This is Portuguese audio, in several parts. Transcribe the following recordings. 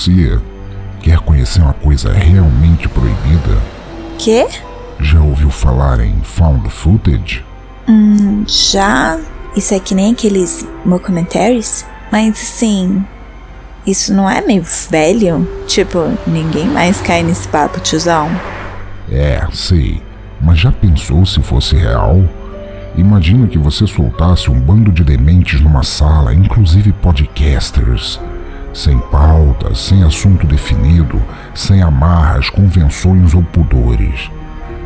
Você, quer conhecer uma coisa realmente proibida? Quê? Já ouviu falar em found footage? Hum, já. Isso é que nem aqueles mockumentaries? Mas assim. Isso não é meio velho? Tipo, ninguém mais cai nesse papo, tiozão. É, sei. Mas já pensou se fosse real? Imagina que você soltasse um bando de dementes numa sala, inclusive podcasters. Sem pauta, sem assunto definido, sem amarras, convenções ou pudores.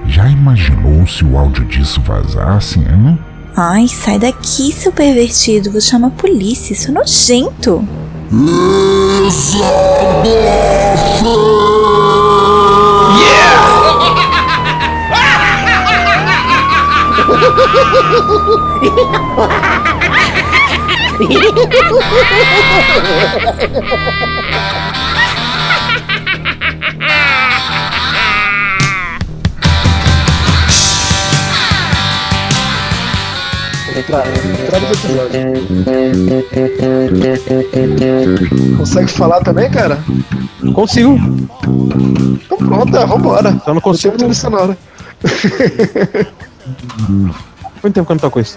Já imaginou se o áudio disso vazasse, hein? Ai, sai daqui, seu pervertido. Vou chamar a polícia. Isso é nojento. Entrada do episódio. Consegue falar também, cara? Consigo. Então pronto, é, vambora. Só não consigo. Trilha sonora. Quanto tempo que eu não toco isso?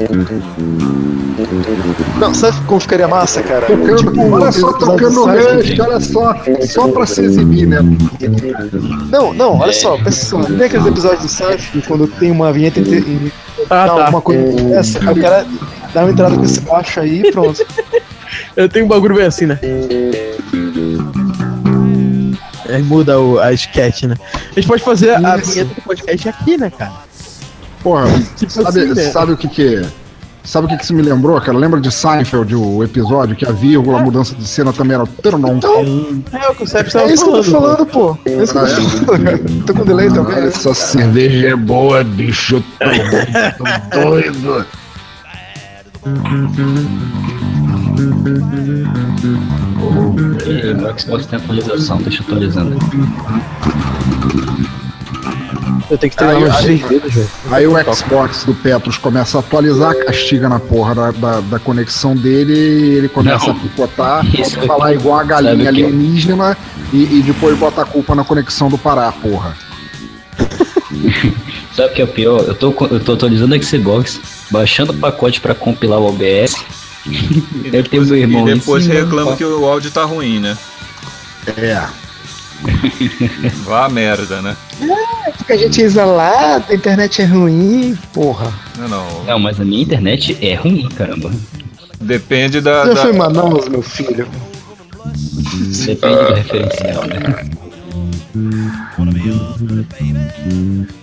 Não, sabe como ficaria massa, cara? Tocando, Tipo, olha só, tocando do Seinfeld. Rush, olha só, só pra se exibir, né? Não, não, olha só, pensa só. Tem aqueles episódios do Seinfeld quando tem uma vinheta e, e Ah, dá tá. alguma coisa essa, aí o cara dá uma entrada com esse baixo aí e pronto. Eu tenho um bagulho bem assim, né? Aí muda o, a sketch, né? A gente pode fazer a vinheta do podcast aqui, né, cara? Porra, Tipo sabe, assim, né? sabe o que que Sabe o que que isso me lembrou, cara? Lembra de Seinfeld, o episódio, que a vírgula, a mudança de cena também era... Turnon. É o que o Sepp É estava isso que eu tô falando. falando, pô. É isso que eu tô falando, cara. Tô com delay também. né? Essa cerveja é boa, bicho. Tô doido. Meu Xbox tem atualização, deixa eu atualizando. Eu tenho que treinar Aí, aí- três dedos, velho. Aí o Xbox do Petros começa a atualizar, castiga na porra da, da, da conexão dele, e ele começa Não. a picotar, Isso falar igual a galinha é? alienígena e, e depois bota a culpa na conexão do Pará, porra. Sabe o que é o pior? Eu tô, eu tô atualizando o Xbox, baixando o pacote pra compilar o OBS. Eu tenho meu irmão E depois reclama que o áudio tá ruim, né? É. Vá a merda, né? Porque a gente é isolado, a internet é ruim, porra. Não, não. Não, mas a minha internet é ruim, caramba. Depende da. Já da- foi em Manaus, meu filho. Depende do referencial, né?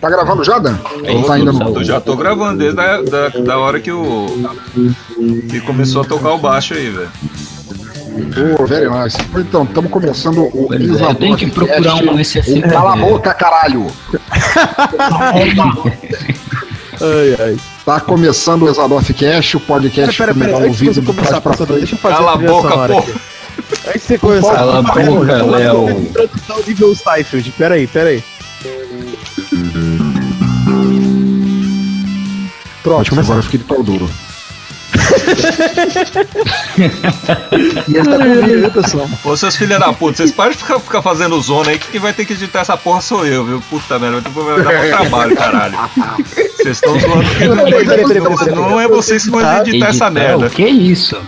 Tá gravando já, Dan? Ou tá ainda no... Eu já tô gravando desde a, da, da hora que o. que começou a tocar o baixo aí, velho. Pô, very nice. Então, estamos começando o Pois é, eu tenho que procurar um SSD. Cala a boca, caralho! Ai, ai. Tá começando o Exadoff Cash, o podcast Pera, pera, pera. ouvido de começar, pra frente. deixa eu fazer Cala a boca, pô. Antes de você começar. Cala a boca, Léo. Introdução nível Seifeld. Pera aí, pera aí. Pronto, agora eu fiquei de pau duro. E tá comigo, viu, pessoal? Ô, seus filha da puta, vocês de ficar, ficar fazendo zona aí, que quem vai ter que editar essa porra sou eu, viu? Puta merda, vai dar pra trabalho, caralho. Vocês estão zoando porque não, Peraí, peraí, peraí. não é vocês que vão editar essa merda. O que é isso?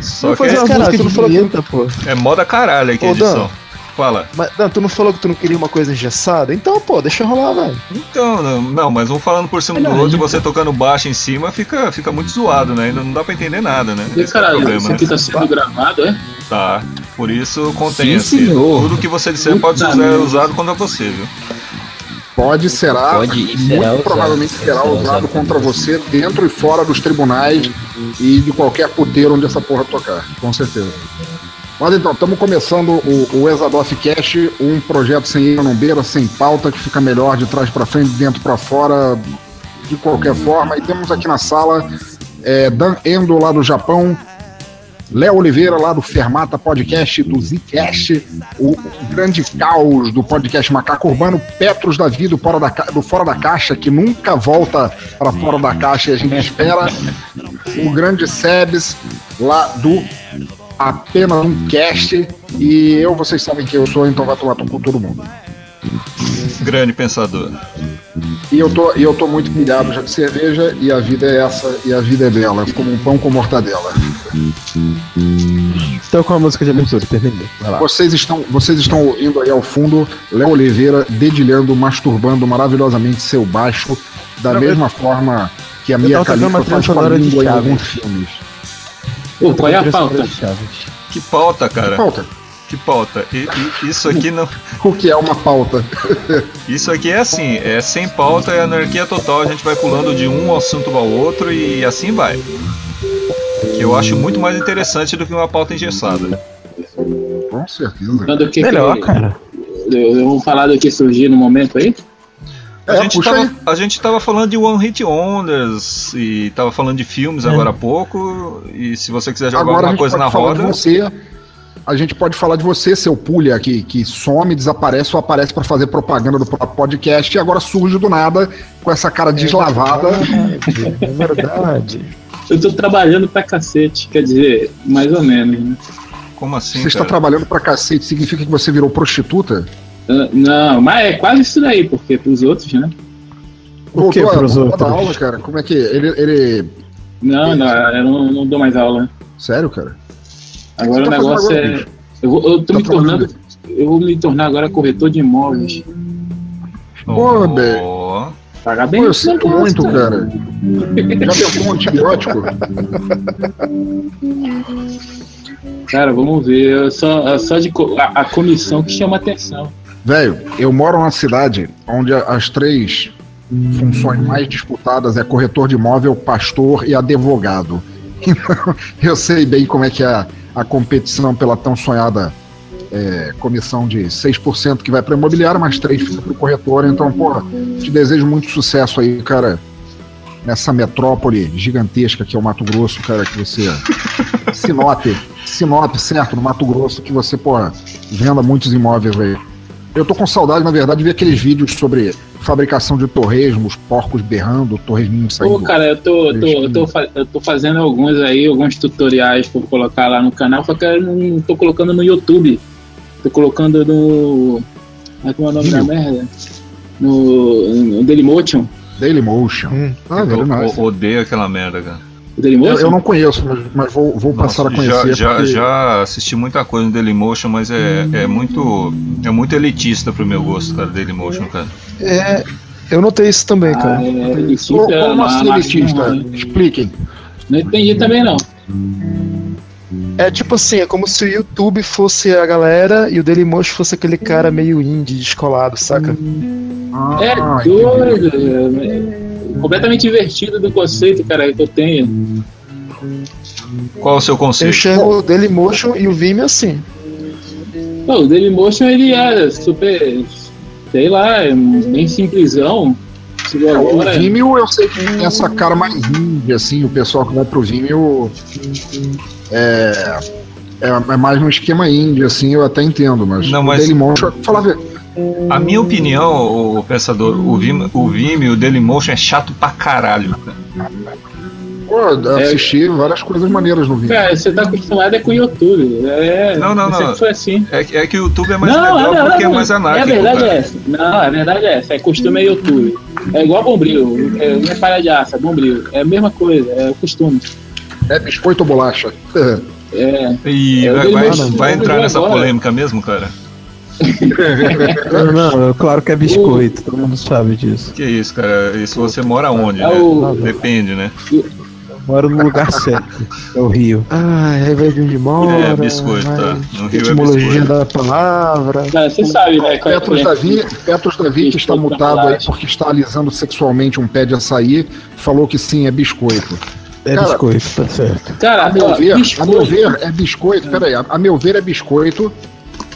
Só Não que faz é, uma Caralho, música não de vinheta, pô. é moda caralho aqui a Ô, Dan. Fala. Mas, não, tu não falou que tu não queria uma coisa engessada? Então, pô, deixa rolar, velho. Então, não, não, mas um falando por cima do outro e você tocando baixo em cima fica, fica muito zoado, né? Ainda não dá pra entender nada, né? E Esse que é o caralho, problema, isso né? aqui tá sendo gravado, é? Tá. Por isso contenha-se. Sim, senhor. Tudo que você disser Puta pode ser merda. usado contra você, viu? Pode, será, Pode e será muito usado. provavelmente será Será usado usado. contra você dentro e fora dos tribunais e de qualquer puteiro onde essa porra tocar, com certeza. Mas então, estamos começando o, o Exadoff Cash, um projeto sem ira, não beira, sem pauta, que fica melhor de trás para frente, de dentro para fora, de qualquer forma. E temos aqui na sala é, Dan Endo, lá do Japão, Léo Oliveira, lá do Fermata Podcast, do Zcast, o grande caos do podcast Macaco Urbano, Petros Davi, do Fora da, Ca- do Fora da Caixa, que nunca volta para Fora da Caixa e a gente espera, o grande Sebes, lá do apenas um cast. E eu, vocês sabem quem eu sou, então vai tomar com todo mundo. Grande pensador. E eu tô, eu tô muito pilhado já de cerveja, e a vida é essa, e a vida é bela, como um pão com mortadela. Então com a música de abertura, terminei. Vocês estão, vocês estão ouvindo aí ao fundo Léo Oliveira dedilhando, masturbando maravilhosamente seu baixo, da Não, mesma forma que a eu tocando Khalifa faz com a língua em alguns filmes. Pô, qual é a pauta? Chaves. Que pauta, cara. Pauta. Que pauta. E, e isso aqui não. O que é uma pauta? Isso aqui é assim, é sem pauta, é anarquia total, a gente vai pulando de um assunto ao outro e assim vai. Que eu acho muito mais interessante do que uma pauta engessada. Com certeza. Que Melhor, que- cara. Vamos falar do que surgiu no momento aí? A, É, gente tava, a gente tava falando de One Hit Wonders e tava falando de filmes agora há pouco. E se você quiser jogar Agora alguma coisa na roda. você. A gente pode falar de você, seu pulha, que, que some, desaparece ou aparece pra fazer propaganda do próprio podcast e agora surge do nada com essa cara deslavada. É verdade. Eu tô trabalhando pra cacete, quer dizer, mais ou menos, né? Como assim? Você está cara? trabalhando pra cacete, significa que você virou prostituta? Ah, Não, mas é quase isso daí, porque pros outros, né? O que Voltou a- pros voltou outros? aula, cara? Como é que. Ele. ele... Não, não, eu não, não dou mais aula. Sério, cara? Agora o tá negócio agora, é. Eu, vou, eu tô Tá me tornando. Eu vou me tornar agora corretor de imóveis. Pô, Bé. Ó, Pagar bem. Pô, eu esse sinto negócio, muito, cara. Já tentou um antibiótico? Cara, vamos ver. é Só, só de co- a, a comissão que chama atenção. Velho, eu moro numa cidade onde as três funções mais disputadas é corretor de imóvel, pastor e advogado. Então, eu sei bem como é que é a, competição pela tão sonhada é, comissão de 6% que vai para imobiliário, mas 3% fica para o corretor. Então, porra, te desejo muito sucesso aí, cara, nessa metrópole gigantesca que é o Mato Grosso, cara, que você. Sinop, Sinop, certo, no Mato Grosso, que você, porra, venda muitos imóveis aí. Eu tô com saudade, na verdade, de ver aqueles vídeos sobre fabricação de torresmos, porcos berrando, torresminhos saindo. Pô, cara, eu tô, tô, eu, tô, eu tô fazendo alguns aí, alguns tutoriais pra eu colocar lá no canal, só que eu não tô colocando no YouTube. Tô colocando no. Como é o nome da merda? No, no Dailymotion. Dailymotion. Hum. Ah, velho, eu, eu odeio aquela merda, cara. O Dailymotion? Eu, eu não conheço, mas, mas vou, vou passar a Nossa, conhecer. já, porque- já assisti muita coisa no Dailymotion, mas é, é muito é muito elitista pro meu gosto, cara, Dailymotion, cara. É, eu notei isso também, Ah, cara. é, elitista, Como assim, não, elitista? não, Expliquem. Não entendi também, não. É tipo assim, é como se o YouTube fosse a galera e o Dailymotion fosse aquele cara meio indie, descolado, saca? Ah, É doido. Completamente invertido do conceito, cara, que eu tenho. Qual o seu Eu conceito? enxergo o Dailymotion e o Vimeo assim. Pô, o Dailymotion ele é super, sei lá, é bem simplesão. É, O agora. Vimeo eu sei que tem essa cara mais indie, assim, o pessoal que vai pro Vimeo é, é, é mais no esquema indie, assim, eu até entendo, mas, Não, o mas- Dailymotion, fala a minha opinião, o pensador, o Vimeo, o Vimeo, o Dailymotion é chato pra caralho, cara. pô, assisti várias coisas maneiras no Vimeo. Cara, você tá acostumado é com o YouTube. É, Não, não, não. foi assim. É, que- é que o YouTube é mais não, legal não, porque não, é mais anárquico. É a verdade cara. é essa. Não, a verdade é essa. É costume é YouTube. É igual bombril. É, não é palha de aço, é bombril. É a mesma coisa, é o costume. É biscoito ou bolacha? É. E É, vai, vai- vai entrar agora. nessa polêmica mesmo, cara? Não, não, claro que é biscoito, todo mundo sabe disso. Que isso, cara? E se você mora onde, É né? o- Depende, né? Moro no lugar certo, é o Rio. Ah, aí vai de onde mora. É, biscoito, tá. No Rio é Etimologia biscoito. da palavra. Cara, você sabe, né? qual é a Petros Davi, Petros Davi, que está mutado aí porque está alisando sexualmente um pé de açaí, falou que sim, é biscoito. É Cara, biscoito, tá certo. Cara, A meu ó, ver, a biscoito. meu ver é biscoito. Peraí, a, a meu ver é biscoito,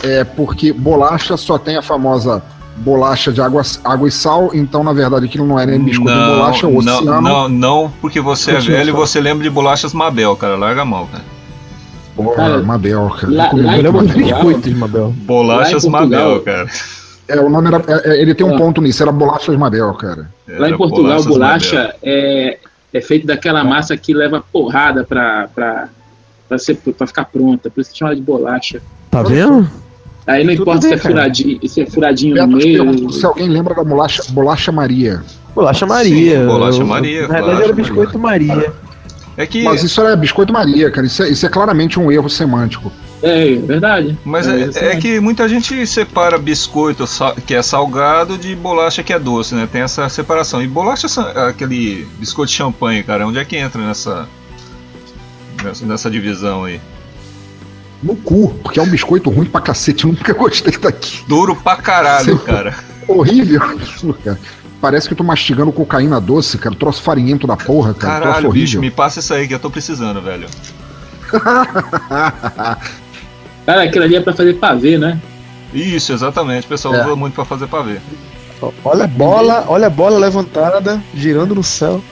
é porque bolacha só tem a famosa bolacha de água, água e sal, então na verdade aquilo não é nem biscoito de bolacha, é o não, oceano. não, não, porque você é velho e você lembra de bolachas Mabel, cara. Larga a mão, cara. Porra, Cara, Mabel, cara. lá- Eu lá lembro. Portugal? biscoitos, Mabel. Bolachas. Mabel, cara. É, o nome era. é, é, ele tem um Ah. ponto nisso, era bolachas Mabel, cara. Lá em Era Portugal, bolachas bolacha é, é feito daquela massa que leva porrada pra, pra, pra, ser, pra ficar pronta, por isso que chama de bolacha. Tá vendo? Aí não Tudo importa se bem, é, cara. furadinho, se é furadinho no Beto te meio. se alguém lembra da bolacha, bolacha Maria. Bolacha Maria. Sim, bolacha Eu- Maria, Na verdade era biscoito Maria. É que. Mas isso é biscoito Maria, cara. Isso é, isso é claramente um erro semântico. É, verdade. Mas É, é, é exatamente. que muita gente separa biscoito que é salgado de bolacha que é doce, né? Tem essa separação. E bolacha, aquele biscoito de champanhe, cara, onde é que entra nessa, nessa divisão aí? No cu, porque é um biscoito ruim pra cacete. Eu nunca gostei daqui. Duro pra caralho, Sim. cara. Horrível aquilo, cara. Parece que eu tô mastigando cocaína doce, cara. Troço farinhento da porra, cara. Troço Caralho, bicho, horrível. me passa isso aí que eu tô precisando, velho. Cara, aquilo ali é pra fazer pavê, né? Isso, exatamente. O pessoal É. usa muito pra fazer pavê. Olha a bola, olha a bola levantada, girando no céu.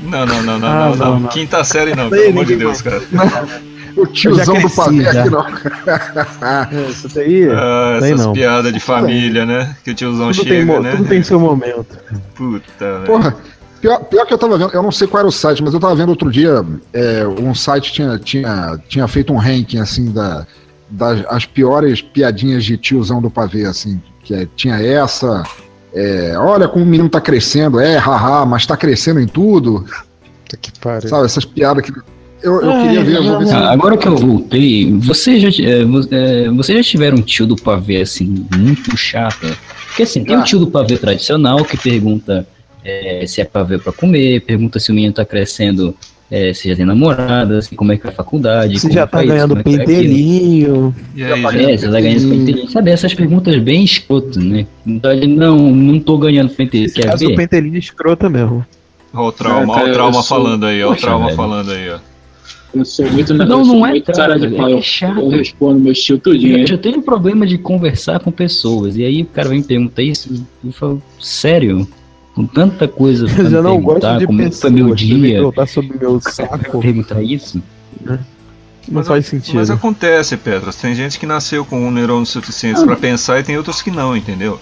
Não, não, não, não, Ah, não, não. não, não. Quinta série não, pelo amor de Deus, cara. O tiozão do pavê aqui já. não. É, Isso daí. Ah, essas não. piadas de família, né? Que o tiozão Tudo, tem, chega, mo- né? tudo tem seu momento. Puta, velho. Porra, pior, pior que eu tava vendo, eu não sei qual era o site, mas eu tava vendo outro dia, é, um site tinha, tinha, tinha feito um ranking, assim, da, das as piores piadinhas de tiozão do pavê, assim, que é- tinha essa, é, olha como o menino tá crescendo, é, haha, mas tá crescendo em tudo, que pariu. sabe, essas piadas que... Eu, eu queria ver, eu vou ver se... Agora que eu voltei, vocês já, é, é, vocês já tiveram um tio do pavê assim, muito chato? Porque assim, tem Ah. um tio do pavê tradicional que pergunta é, se é pavê pra comer, pergunta se o menino tá crescendo, é, se já tem namorada, se como é que vai a faculdade. Você como já que tá é isso, ganhando é é pentelinho. Já? É, você tá ganhando pentelho. Sabe, essas perguntas bem escrotas, né? Então, ele, não, não tô ganhando pentelho, Esse quer caso ver? pentelinho escrota mesmo. Ó o trauma, É, cara, o trauma sou- falando aí, ó o trauma velho. falando aí, ó. Eu sou muito, Não, eu não é muito cara de pau. é Eu, chato. eu respondo meu tio tudinho. Eu já tenho problema de conversar com pessoas. E aí o cara vem me perguntar isso. E eu falo, sério? Com tanta coisa pra Eu já me não gosto de como é que pessoas. foi meu dia, perguntar sobre meu saco. perguntar isso. Não Mas faz Mas sentido. acontece, Petras. Tem gente que nasceu com um neurônio suficiente pra pensar e tem outros que não, entendeu?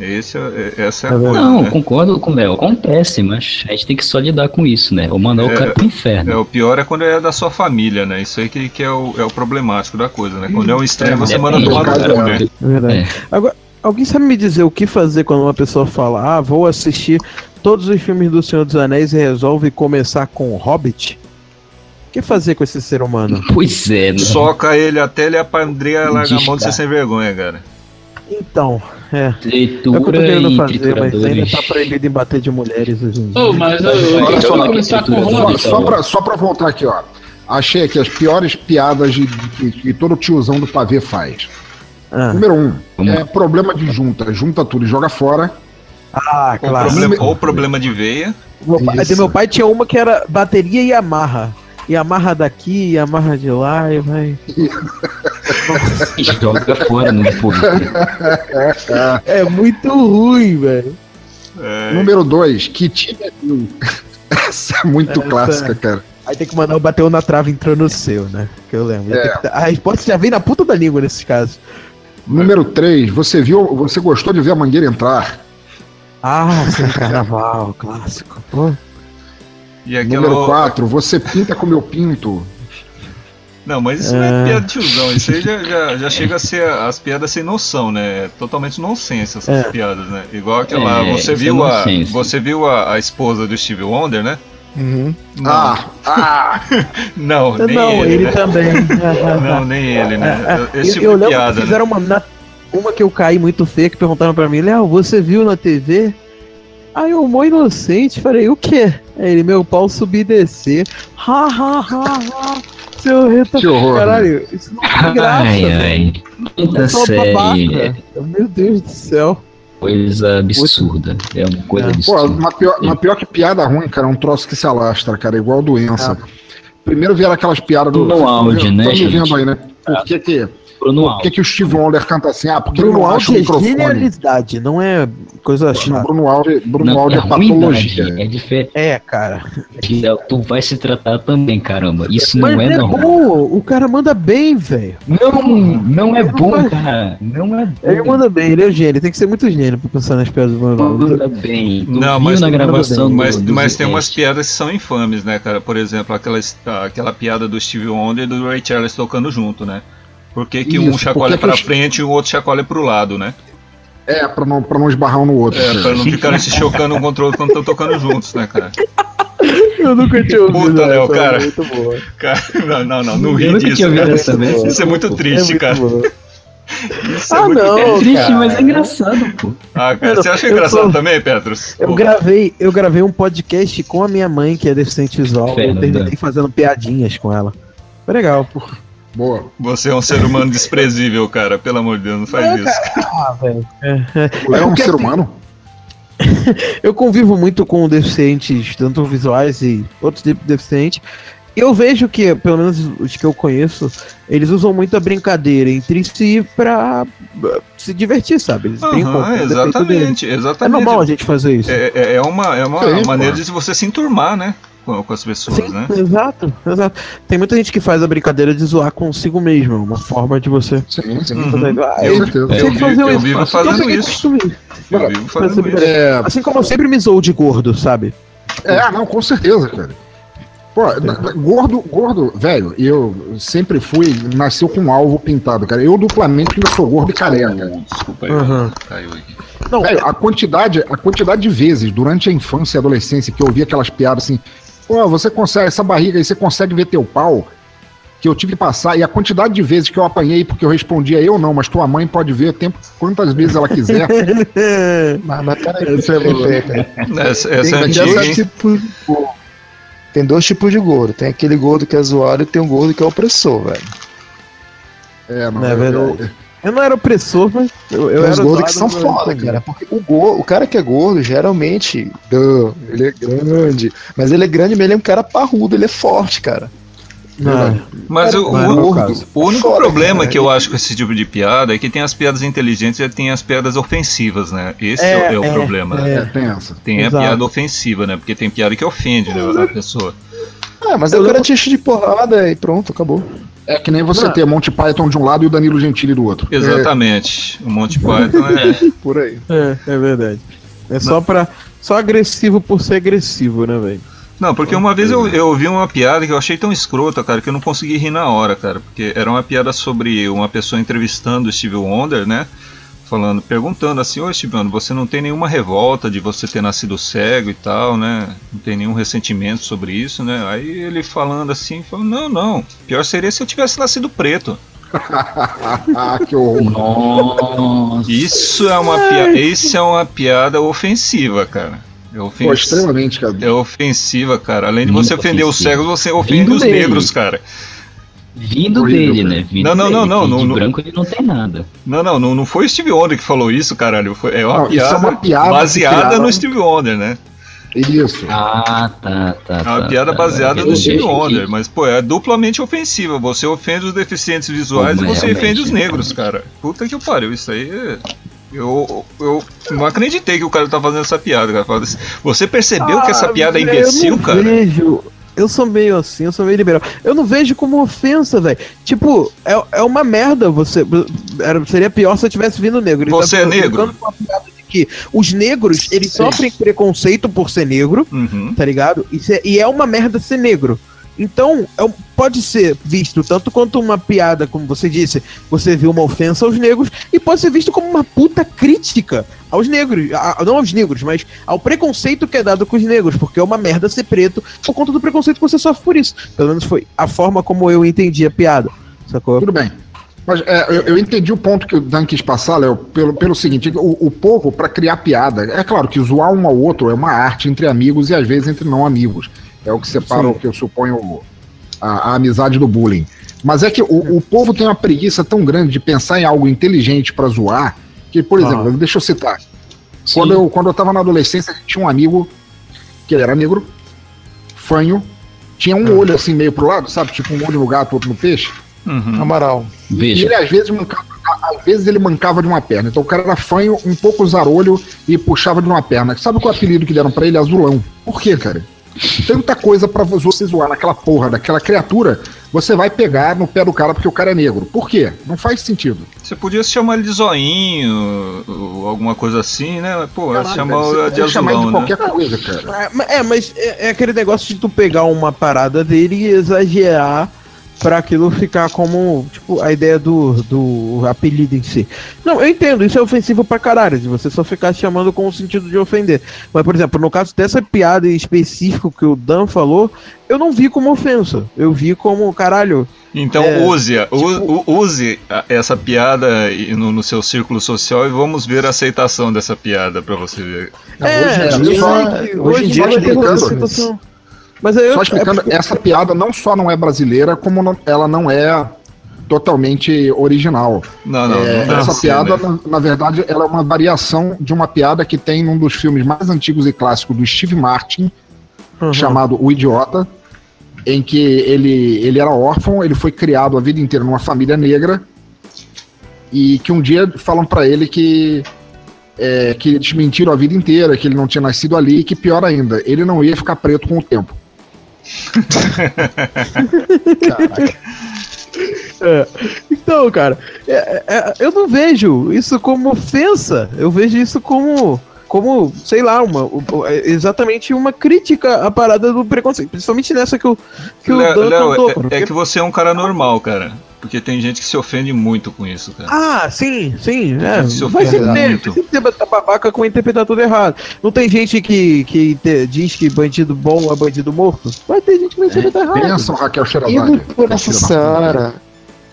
Esse é, é- essa é a Tá coisa, Não, né? concordo com o Mel. Acontece, mas a gente tem que só lidar com isso, né? Ou mandar É, o cara pro É, inferno. o pior é quando é da sua família, né? Isso aí que, que é, o, é o problemático da coisa, né? Quando é um estranho, É, você manda tomar no cara, cu, é. né? É verdade. Agora, alguém sabe me dizer o que fazer quando uma pessoa fala, ah, vou assistir todos os filmes do Senhor dos Anéis e resolve começar com o Hobbit? O que fazer com esse ser humano? Pois é, né? Soca ele até ele apandreia larga a mão de ser sem vergonha, cara. Então, é. É o que eu tô Leitura querendo e fazer, mas ainda tá proibido em bater de mulheres hoje em dia. Ô, mas eu, eu, Olha eu só, vou começar com o Só, pra, só pra voltar aqui, ó. Achei aqui as piores piadas de, de- que, que todo tiozão do pavê faz. Ah, Número um, Vamos é problema de junta. Junta tudo e joga fora. ah Ou claro. problema, ou problema de veia. Meu pai, meu pai tinha uma que era bateria e amarra. E amarra daqui, e amarra de lá, e vai. Joga fora no público. É muito ruim, velho. É, Número dois, que time é meu? Essa é muito Essa- clássica, cara. Aí tem que mandar o bateu na trave entrou no seu, né? Que eu lembro. É. Que- A resposta já vem na puta da língua nesses casos. Número três, você viu, você gostou de ver a mangueira entrar? Ah, sim, carnaval, clássico. Pô. E aquela. Número quatro, você pinta com meu pinto. Não, mas isso não é É. piada de tiozão. Isso aí já, já, já chega a ser as piadas sem noção, né? É Totalmente nonsense essas É. piadas, né? Igual aquela. É, você isso viu é a. Você viu a, a esposa do Steve Wonder, né? Uhum. Não, Ah, ah, não, nem não, ele, ele, né? também. Não, nem ele, né? É, Esse eu, tipo eu de lembro piada, que né? fizeram uma, na- uma que eu caí muito feia que perguntaram pra mim, Léo, você viu na TV? Aí eu, mó inocente, falei, o quê? Ele, meu pau subir e descer. Ha, ha, ha, ha. Seu reta... que horror. Caralho, isso não tem graça, Ai, velho. ai. É só série. Meu Deus do céu. Coisa absurda. É uma coisa É. Pô, absurda. uma pior, uma pior que piada ruim, cara, é um troço que se alastra, cara, igual doença. Primeiro vieram aquelas piadas do. No áudio, né, me vendo gente? aí, né? Por que que. Bruno Por que, Alves. que o Steve Wonder canta assim? Ah, porque ele Bruno não acha o Alves é microfone. genialidade, não é coisa Não, chata. Bruno Alves, Bruno Não, Alves é, é patologia. é diferente. É, cara. Tu vai se tratar também, caramba. Isso Mas não é é normal. bom, o cara manda bem, velho. Não, não é bom, cara. Não é bom. Ele manda bem, ele é gênio, tem que ser muito gênio pra pensar nas piadas do Bruno Alves. Manda bem. Tu Não, mas- na gravação do, Mas, do mas tem umas piadas que são infames, né, cara? Por exemplo, aquela, aquela piada do Steve Wonder e do Ray Charles tocando junto, né? Por que, que um Isso, chacoalha que os- frente e o outro chacoalha pro lado, né? É, pra não, pra não esbarrar um no outro. É, pra não ficarem se chocando um contra o outro quando estão tocando juntos, né, cara? Eu nunca tinha ouvido Puta, Léo, cara. é muito boa. Cara, não, não, não, não ri disso, tinha ouvido cara. essa vez. Isso é muito É triste, muito cara. boa. Isso é Ah, muito não, É triste, cara. mas é engraçado, pô. Ah, cara, Eu você não- acha engraçado sou- também, Petrus? Eu Pô, gravei, eu gravei um podcast com a minha mãe, que é deficiente visual. Eu terminei fazendo piadinhas com ela. Foi legal, pô. Boa. Você é um ser humano desprezível, cara. Pelo amor de Deus, não faz isso. Ah, velho. O Léo é um ser humano? Eu convivo muito com deficientes, tanto visuais e outros tipos de deficientes. E eu vejo que, pelo menos os que eu conheço, eles usam muito a brincadeira entre si pra uh, se divertir, sabe? Eles brincam. O defeito deles. exatamente, É exatamente. normal a gente fazer isso. É, é- é uma, é uma Sim, maneira pô. de você se enturmar, né? Com, com as pessoas, Sim, né? exato, exato. Tem muita gente que faz a brincadeira de zoar consigo mesmo, uma forma de você. Sim, sim. Uhum. Ah, Eu- eu fazer eu isso, vivo assim, fazendo eu isso. Eu vivo fazendo isso. É, Assim como eu sempre me zoo de gordo, sabe? É, ah, não, com certeza, cara. Pô, na- na- gordo, gordo, velho, eu sempre fui, nasceu com um alvo pintado, cara. Eu duplamente ainda sou gordo e careca. Desculpa aí, Uhum. caiu aqui. Não, Velho, a quantidade, a quantidade de vezes durante a infância e adolescência que eu ouvia aquelas piadas assim, pô, você consegue, essa barriga aí, você consegue ver teu pau? Que eu tive que passar, e a quantidade de vezes que eu apanhei porque eu respondia eu não, mas tua mãe pode ver o tempo, quantas vezes ela quiser. Mas, mas peraí, Esse é peraí. Essa, essa é Tem antiga, dois tipos de gordo. Tem dois tipos de gordo. Tem aquele gordo que é zoado e tem um gordo que é opressor, velho. É, não, Não é eu- verdade. eu- Eu não era opressor, mas eu, eu era gordos que são eu foda, cara. Porque o, go- o cara que é gordo, geralmente, duh, ele é grande. Mas ele é grande, mas ele é um cara parrudo, ele é forte, cara. Não, Mas o, é o- o único Foda, problema cara. que eu acho com esse tipo de piada é que tem as piadas inteligentes e tem as piadas ofensivas, né? Esse É, é, o- é o é, problema. né? é, tem Exato. a piada ofensiva, né? Porque tem piada que ofende né, a pessoa. Ah, mas Eu o cara lembro- te enche de porrada e pronto, acabou. É que nem você Não. ter Monty Python de um lado e o Danilo Gentili do outro. Exatamente. O Monty Python é. Por aí. É, é verdade. É só pra. Só agressivo por ser agressivo, né, velho? Não, porque uma vez eu, eu ouvi uma piada que eu achei tão escrota, cara, que eu não consegui rir na hora, cara. Porque era uma piada sobre uma pessoa entrevistando o Steve Wonder, né? Falando, perguntando assim, ô Wonder, você não tem nenhuma revolta de você ter nascido cego e tal, né? Não tem nenhum ressentimento sobre isso, né? Aí ele falando assim, falando, não, não. Pior seria se eu tivesse nascido preto. que horror. Nossa. Isso é uma piada. Isso é uma piada ofensiva, cara. É, Pô, ofensiva. extremamente, cara. é ofensiva, cara. Além de Muito você ofender os cegos, você ofende Vindo os dele. negros, cara. Vindo Horrível, dele, né? Vindo Não, não, dele, não, não, que não, De não. branco ele não tem nada. Não, não, não, não foi o Steve Wonder que falou isso, caralho. Foi, é uma, Não, isso piada, é uma piada baseada que no Steve Wonder, né? Isso. Ah, tá, tá. É uma tá, piada tá. baseada Eu no Steve que- Wonder, mas, pô, é duplamente ofensiva. Você ofende os deficientes visuais Pô, e você ofende os negros, cara. Puta que pariu, isso aí é- Eu, eu não acreditei que o cara tá fazendo essa piada, cara. Você percebeu que essa Ah, piada é imbecil, eu não cara? Vejo. Eu sou meio assim, eu sou meio liberal. Eu não vejo como ofensa, velho. Tipo, é, é uma merda você. Era, seria pior se eu tivesse vindo negro. Ele Você é negro? que os negros, eles sofrem preconceito por ser negro, Uhum. tá ligado? E, se- e é uma merda ser negro. Então, é pode ser visto tanto quanto uma piada, como você disse, você viu uma ofensa aos negros, e pode ser visto como uma puta crítica aos negros, a- não aos negros, mas ao preconceito que é dado com os negros, porque é uma merda ser preto por conta do preconceito que você sofre por isso. Pelo menos foi a forma como eu entendi a piada, sacou? Tudo bem. Mas é, eu, eu entendi o ponto que o Dan quis passar, Léo, pelo, pelo seguinte: o, o povo, para criar piada, é claro que zoar um ao outro é uma arte entre amigos e às vezes entre não amigos. É o que separa Sim. o que eu suponho a, a amizade do bullying. Mas é que o, o povo tem uma preguiça tão grande de pensar em algo inteligente para zoar, que, por Ah. exemplo, deixa eu citar. Sim. Quando eu, quando eu tava na adolescência, tinha um amigo que ele era negro, fanho, tinha um olho assim meio pro lado, sabe? Tipo um olho no gato, outro no peixe. Uhum. Amaral. E Veja, ele às vezes mancava, às vezes ele mancava de uma perna. Então o cara era fanho, um pouco zarolho e puxava de uma perna. Sabe qual é o apelido que deram pra ele? Azulão. Por quê, cara? Tanta coisa pra você zoar naquela porra daquela criatura, você vai pegar no pé do cara porque o cara é negro. Por quê? Não faz sentido. Você podia chamar ele de zoinho, ou alguma coisa assim, né? Pô, Caralho, chamar você de pode chamar azulão, de né? qualquer coisa, cara. É, É, mas é, é aquele negócio de tu pegar uma parada dele e exagerar pra aquilo ficar como, tipo, a ideia do, do apelido em si. Não, eu entendo, isso é ofensivo pra caralho, de você só ficar chamando com o sentido de ofender. Mas, por exemplo, no caso dessa piada em específico que o Dan falou, eu não vi como ofensa. Eu vi como, caralho, Então É, use, tipo- use essa piada no, no seu círculo social e vamos ver a aceitação dessa piada pra você ver. É, hoje em eu dia, hoje em dia, vai ter explicando, essa situação. Mas eu, Só explicando, é porque- essa piada não só não é brasileira, como não- ela não é totalmente original. Não, não, É, não essa piada, né? na, na verdade, ela é uma variação de uma piada que tem num dos filmes mais antigos e clássicos do Steve Martin, Uhum. chamado O Idiota, em que ele, ele era órfão, ele foi criado a vida inteira numa família negra, e que um dia falam pra ele que é, que eles mentiram a vida inteira, que ele não tinha nascido ali, e que pior ainda, ele não ia ficar preto com o tempo. É. Então, cara, é- é- eu não vejo isso como ofensa. Eu vejo isso como, como sei lá, uma, é exatamente uma crítica à parada do preconceito. Principalmente nessa que o, que o Dan Léo, contou. é- é, que você é um cara normal, cara. Porque tem gente que se ofende muito com isso, cara. Ah, sim, sim. É. Se Vai ofende sempre ter, muito. vai sempre ter bata- babaca com interpretar tudo errado. Não tem gente que, que te- diz que bandido bom é bandido morto? Vai ter gente que vai interpretar errado. Benção, Raquel Sherazade. Indo por essa. Seara.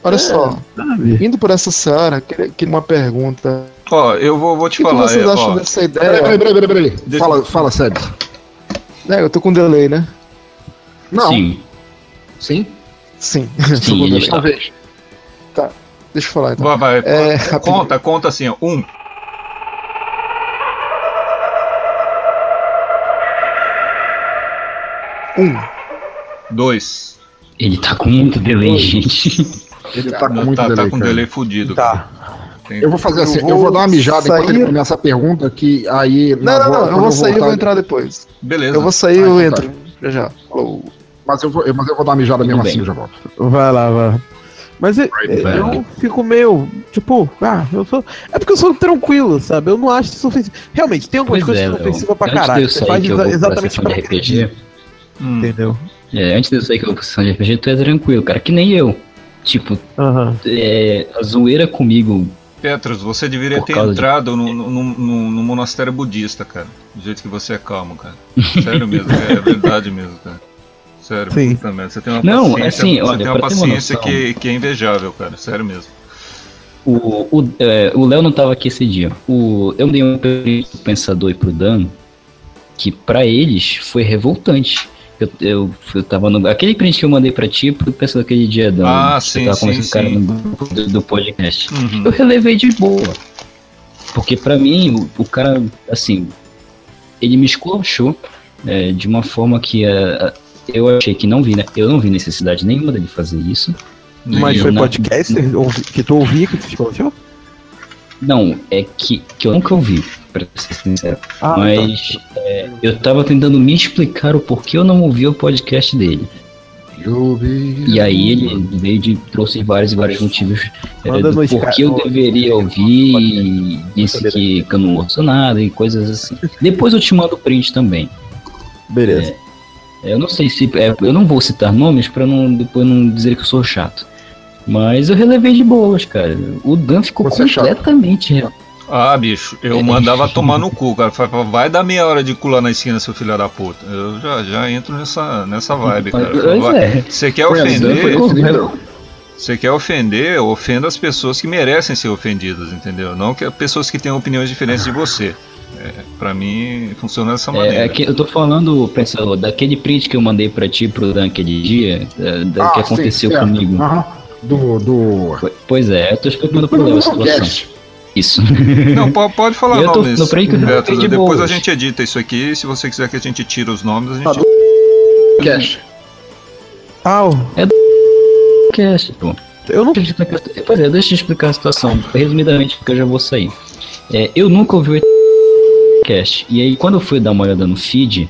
Olha só, Sabe? indo por essa Seara, queria que uma pergunta. Ó, eu vou, vou O te que, que falar. vocês é, acham ó, dessa Peraí, peraí, ideia? peraí, peraí. Deixa- Fala, fala, Seb. É, eu tô com delay, né? Não. sim, Sim? Sim. sim, ele está. Talvez. Deixa eu falar então. vai, vai, É, conta, conta, assim, ó. Um, Um. dois. Ele tá com muito delay, gente. Ele tá com Não, muito tá, delay, tá com cara. delay fudido. cara. Tá. Tem- Eu vou fazer Eu assim, eu vou vou dar uma mijada enquanto sair- ele começa a pergunta, que aí... Não, não, não. Eu vou sair e vou entrar depois. Beleza. Eu vou sair e Ah, eu então tá. entro. Já já. Falou. Mas eu vou, eu- mas eu vou dar uma mijada mesmo bem. assim, eu já volto. Vai lá, vai. Mas eu, vai. eu fico meio, tipo, ah, eu sou. É porque eu sou tranquilo, sabe? Eu não acho isso ofensivo. Realmente, tem algumas Pois coisas é, que são ofensivas pra Antes de caralho. eu Você sair, faz eu exa- exatamente de pra RPG, Hum. Entendeu? é, antes de eu sair que eu vou pra sessão de RPG, tu é tranquilo, cara, que nem eu. Tipo, Aham. é, a zoeira comigo, Petros, você deveria ter de- entrado no, no, no- no- no monastério budista, cara. Do jeito que você é calmo, cara. Sério mesmo, é verdade mesmo, cara. Sério, Sim. puta merda, Você tem uma Não, paciência, assim, você olha, tem uma uma paciência noção. que, que é invejável, cara. Sério mesmo. O, o, é, o Léo não tava aqui esse dia. O, eu dei um print pro Pensador e pro Dan que pra eles foi revoltante. Eu, eu, eu tava no. Aquele print que eu mandei pra ti pro Pensador aquele dia, Dan. Ah, sim, tava sim, o cara sim. no grupo do, do podcast. Uhum. Eu relevei de boa. Porque pra mim, o, o cara, assim, ele me esculachou é, de uma forma que é, eu achei que não vi, né? Eu não vi necessidade nenhuma dele fazer isso. Mas foi não- podcast ouvi- que tu ouvia que tu te escolheu? Não, é que, que eu nunca ouvi, pra ser sincero. Ah, Mas é, eu tava tentando me explicar o porquê eu não ouvi o podcast dele. E aí ele veio de, trouxe vários e vários motivos é, do porquê eu deveria ouvir e disse que, que eu não ouço nada e coisas assim. Depois eu te mando o print também. Beleza. Eu não sei se. é, eu não vou citar nomes pra não, depois não dizer que eu sou chato. Mas eu relevei de boas, cara. O Dan ficou Você é completamente. re- Ah, bicho, eu É. mandava tomar no cu, cara. Vai dar meia hora de cu lá na esquina, seu filho da puta. Eu já, já entro nessa, nessa vibe, cara. É. Você quer Dan ofender? Você quer ofender, ofenda as pessoas que merecem ser ofendidas, entendeu? Não que pessoas que têm opiniões diferentes de você. É, pra mim, funciona dessa maneira. É, é que eu tô falando, pensador, daquele print que eu mandei pra ti pro Dan aquele dia, é, da- Ah, que sim, aconteceu certo. comigo. Aham. Do. do... Po- Pois é, eu tô explicando pro Léo a situação. Isso. Não, po- pode falar Eu tô- nomes. no break eu Beto, fiquei de depois boas. a gente edita isso aqui. Se você quiser que a gente tire os nomes, a gente. Tá Podcast. Ah, o- Cast, pô. Eu não. Pois é, deixa eu explicar a situação, resumidamente, porque eu já vou sair. É, eu nunca ouvi o cast, e aí quando eu fui dar uma olhada no feed,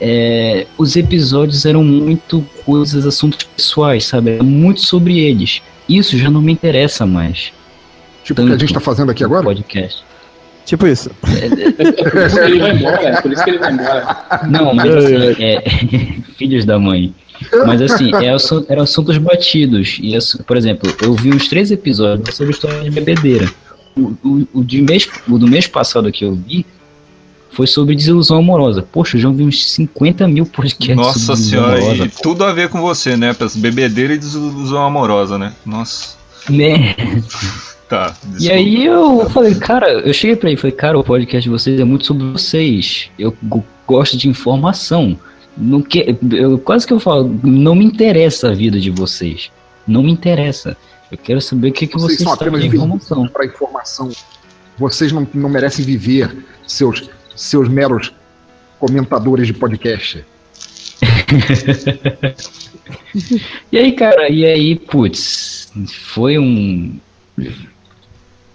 é, os episódios eram muito coisas, assuntos pessoais, sabe? Era muito sobre eles. Isso já não me interessa mais. Tipo o que a gente tá fazendo aqui agora? Podcast. Tipo isso. É por isso que ele vai embora, é por isso que ele vai embora. Não, mas assim, é, filhos da mãe. Mas assim, é eram assuntos batidos. E, por exemplo, eu vi uns três episódios sobre história de bebedeira. O, o, o de mês, o do mês passado que eu vi foi sobre desilusão amorosa. Poxa, eu já vi uns 50 mil podcasts Nossa senhora, amorosa. e tudo a ver com você, né? Bebedeira e desilusão amorosa, né? Nossa. Né? Tá. E desculpa. aí eu falei, cara, eu cheguei pra ele e falei, cara, o podcast de vocês é muito sobre vocês. Eu go- gosto de informação. Não que, eu, quase que eu falo, não me interessa a vida de vocês. Não me interessa. Eu quero saber o que, que Vocês vocês, são apenas de informação. para informação. Vocês não, não merecem viver seus, seus meros comentadores de podcast. E aí, cara, e aí, putz, foi um.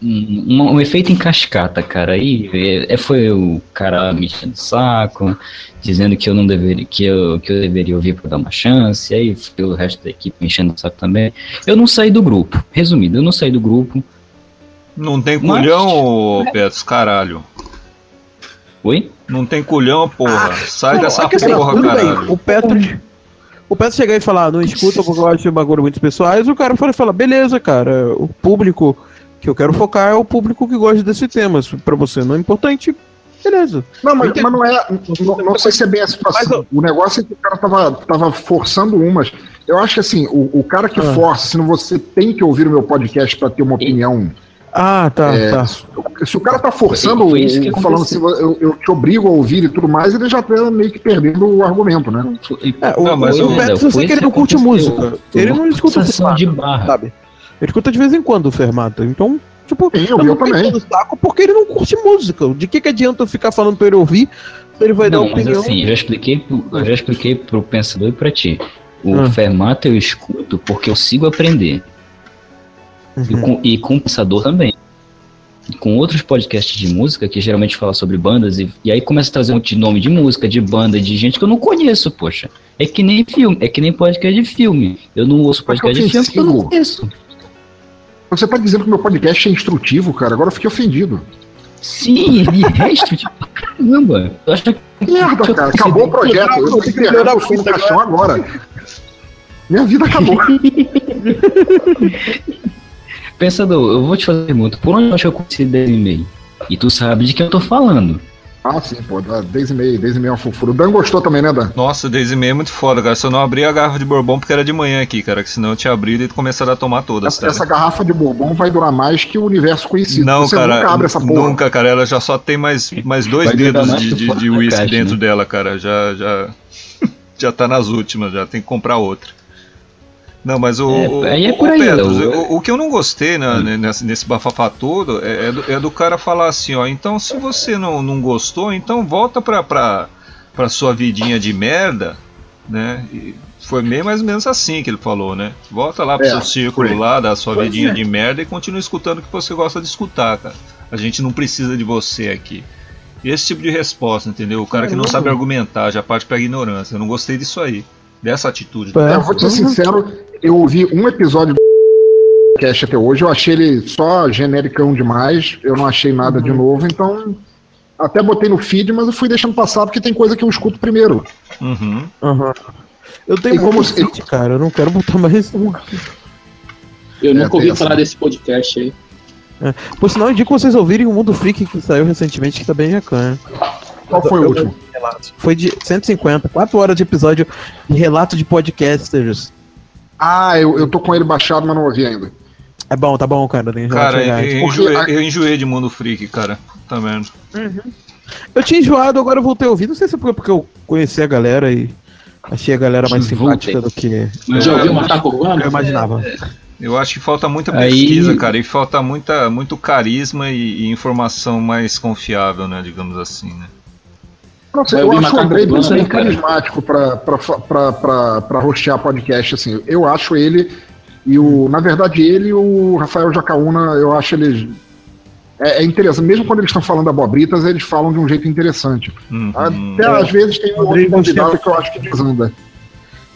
Um, um efeito em cascata, cara. Aí é, foi o cara me enchendo o saco, dizendo que eu não deveria, que eu, que eu deveria ouvir pra dar uma chance. Aí foi o resto da equipe me enchendo o saco também. Eu não saí do grupo. Resumindo, eu não saí do grupo. Não tem Mas- culhão, Petros, caralho. Oi? Não tem culhão, porra. Sai Não, dessa é porra, tudo bem, o Petro. O Petro chegar e falar, não escuta porque eu acho um bagulho muito pessoais, o cara fala, fala, beleza, cara, o público que eu quero focar é o público que gosta desse tema. Se pra você não é importante, beleza. Não, mas, mas não é. Não, não sei se é bem a situação. O negócio é que o cara tava, tava forçando umas. Eu acho que assim, o, o cara que Ah. força, se não você tem que ouvir o meu podcast para ter uma opinião. Ah, tá, é, tá. Se o cara tá forçando, Foi isso que o- falando assim, eu, eu te obrigo a ouvir e tudo mais, ele já tá meio que perdendo o argumento, né? Foi- É, o, Não, mas o eu- Petro, eu foi sei que ele não curte música. Foi Ele não escuta o Fermata, de barra. sabe? Ele escuta de vez em quando o Fermata. Então, tipo, Sim, eu, eu não também. saco porque ele não curte música. De que, que adianta eu ficar falando pra ele ouvir? Se ele vai Não, dar mas opinião. assim, eu já expliquei, pro- eu já expliquei pro pensador e pra ti. O Ah. Fermata eu escuto porque eu sigo aprender. E, Uhum. com, e com o pensador também. E com outros podcasts de música que geralmente falam sobre bandas, e, e aí começa a trazer um monte de nome de música, de banda, de gente que eu não conheço, poxa. É que nem filme, é que nem podcast de filme. Eu não ouço podcast de filme porque eu não conheço. Você tá dizendo que meu podcast é instrutivo, cara? Agora eu fiquei ofendido. Sim, ele é tipo, caramba. Eu acho que Merda, cara. Acabou o projeto. Eu vou ter que pegar o som do caixão agora. Minha vida acabou. Pensador, eu vou te fazer uma pergunta. Por onde eu acho que eu conheci 10 e meio? E tu sabe de quem eu tô falando. Ah, sim, pô. dá 10 e meia, 10 e meia é uma fofura. O Dan gostou também, né, Dan? Nossa, 10 e meia é muito foda, cara. Se eu não abrir a garrafa de bourbon porque era de manhã aqui, cara. Que senão eu tinha abrido e começado a tomar todas, Essa, essa garrafa de bourbon vai durar mais que o universo conhecido. Não, Você cara, nunca abre essa porra. nunca, cara. Ela já só tem mais, mais dois Vai dedos mais de, de, de whisky caixa, dentro né? dela, cara. Já, já, já tá nas últimas, já tem que comprar outra. Não, mas o. É, é o- por o aí, Petros, eu- o, o que eu não gostei né, nesse, nesse bafafá todo é, é do, é do cara falar assim, ó. Então, se você não, não gostou, então volta pra, pra, pra sua vidinha de merda, né? E foi meio mais ou menos assim que ele falou, né? Volta lá pro É, seu círculo foi. lá, da sua Pois vidinha é. de merda e continua escutando o que você gosta de escutar, cara. A gente não precisa de você aqui. Esse tipo de resposta, entendeu? O cara que não sabe argumentar já parte pra ignorância. Eu não gostei disso aí. Dessa atitude. É, É, eu vou te ser sincero, eu ouvi um episódio do cast até hoje, eu achei ele só genericão demais, eu não achei nada Uhum. de novo, então até botei no feed, mas eu fui deixando passar porque tem coisa que eu escuto primeiro. Uhum. Aham. Eu tenho E como feed, cara. Eu não quero botar mais um. Eu nunca tem ouvi essa. falar desse podcast aí. Por sinal, eu indico vocês ouvirem o Mundo Freak que saiu recentemente, que tá bem bacana. Qual foi o Eu- último? Relato. Foi de 150, 4 horas de episódio de relato de podcasters. Ah, eu, eu tô com ele baixado, mas não ouvi ainda. É bom, tá bom, cara. Tem Cara, eu, eu enjoei, a- eu enjoei de Mundo Freak, cara. Tá vendo? Eu tinha enjoado, agora eu voltei a ouvir. Não sei se foi porque eu conheci a galera e achei a galera mais simpática do que Já ouviu Macaco Urbano? eu imaginava. Eu acho que falta muita Aí- pesquisa, cara, e falta muita, muito carisma e, e informação mais confiável, né? Digamos assim, né? Não sei, eu acho o né, cara? carismático pra rostear podcast, assim. Eu acho ele E o, na verdade, ele e o Rafael Jacaúna, eu acho eles. É, é interessante, mesmo quando eles estão falando abobritas, eles falam de um jeito interessante. Uhum. Até às vezes tem um outro convidado que eu acho que desanda.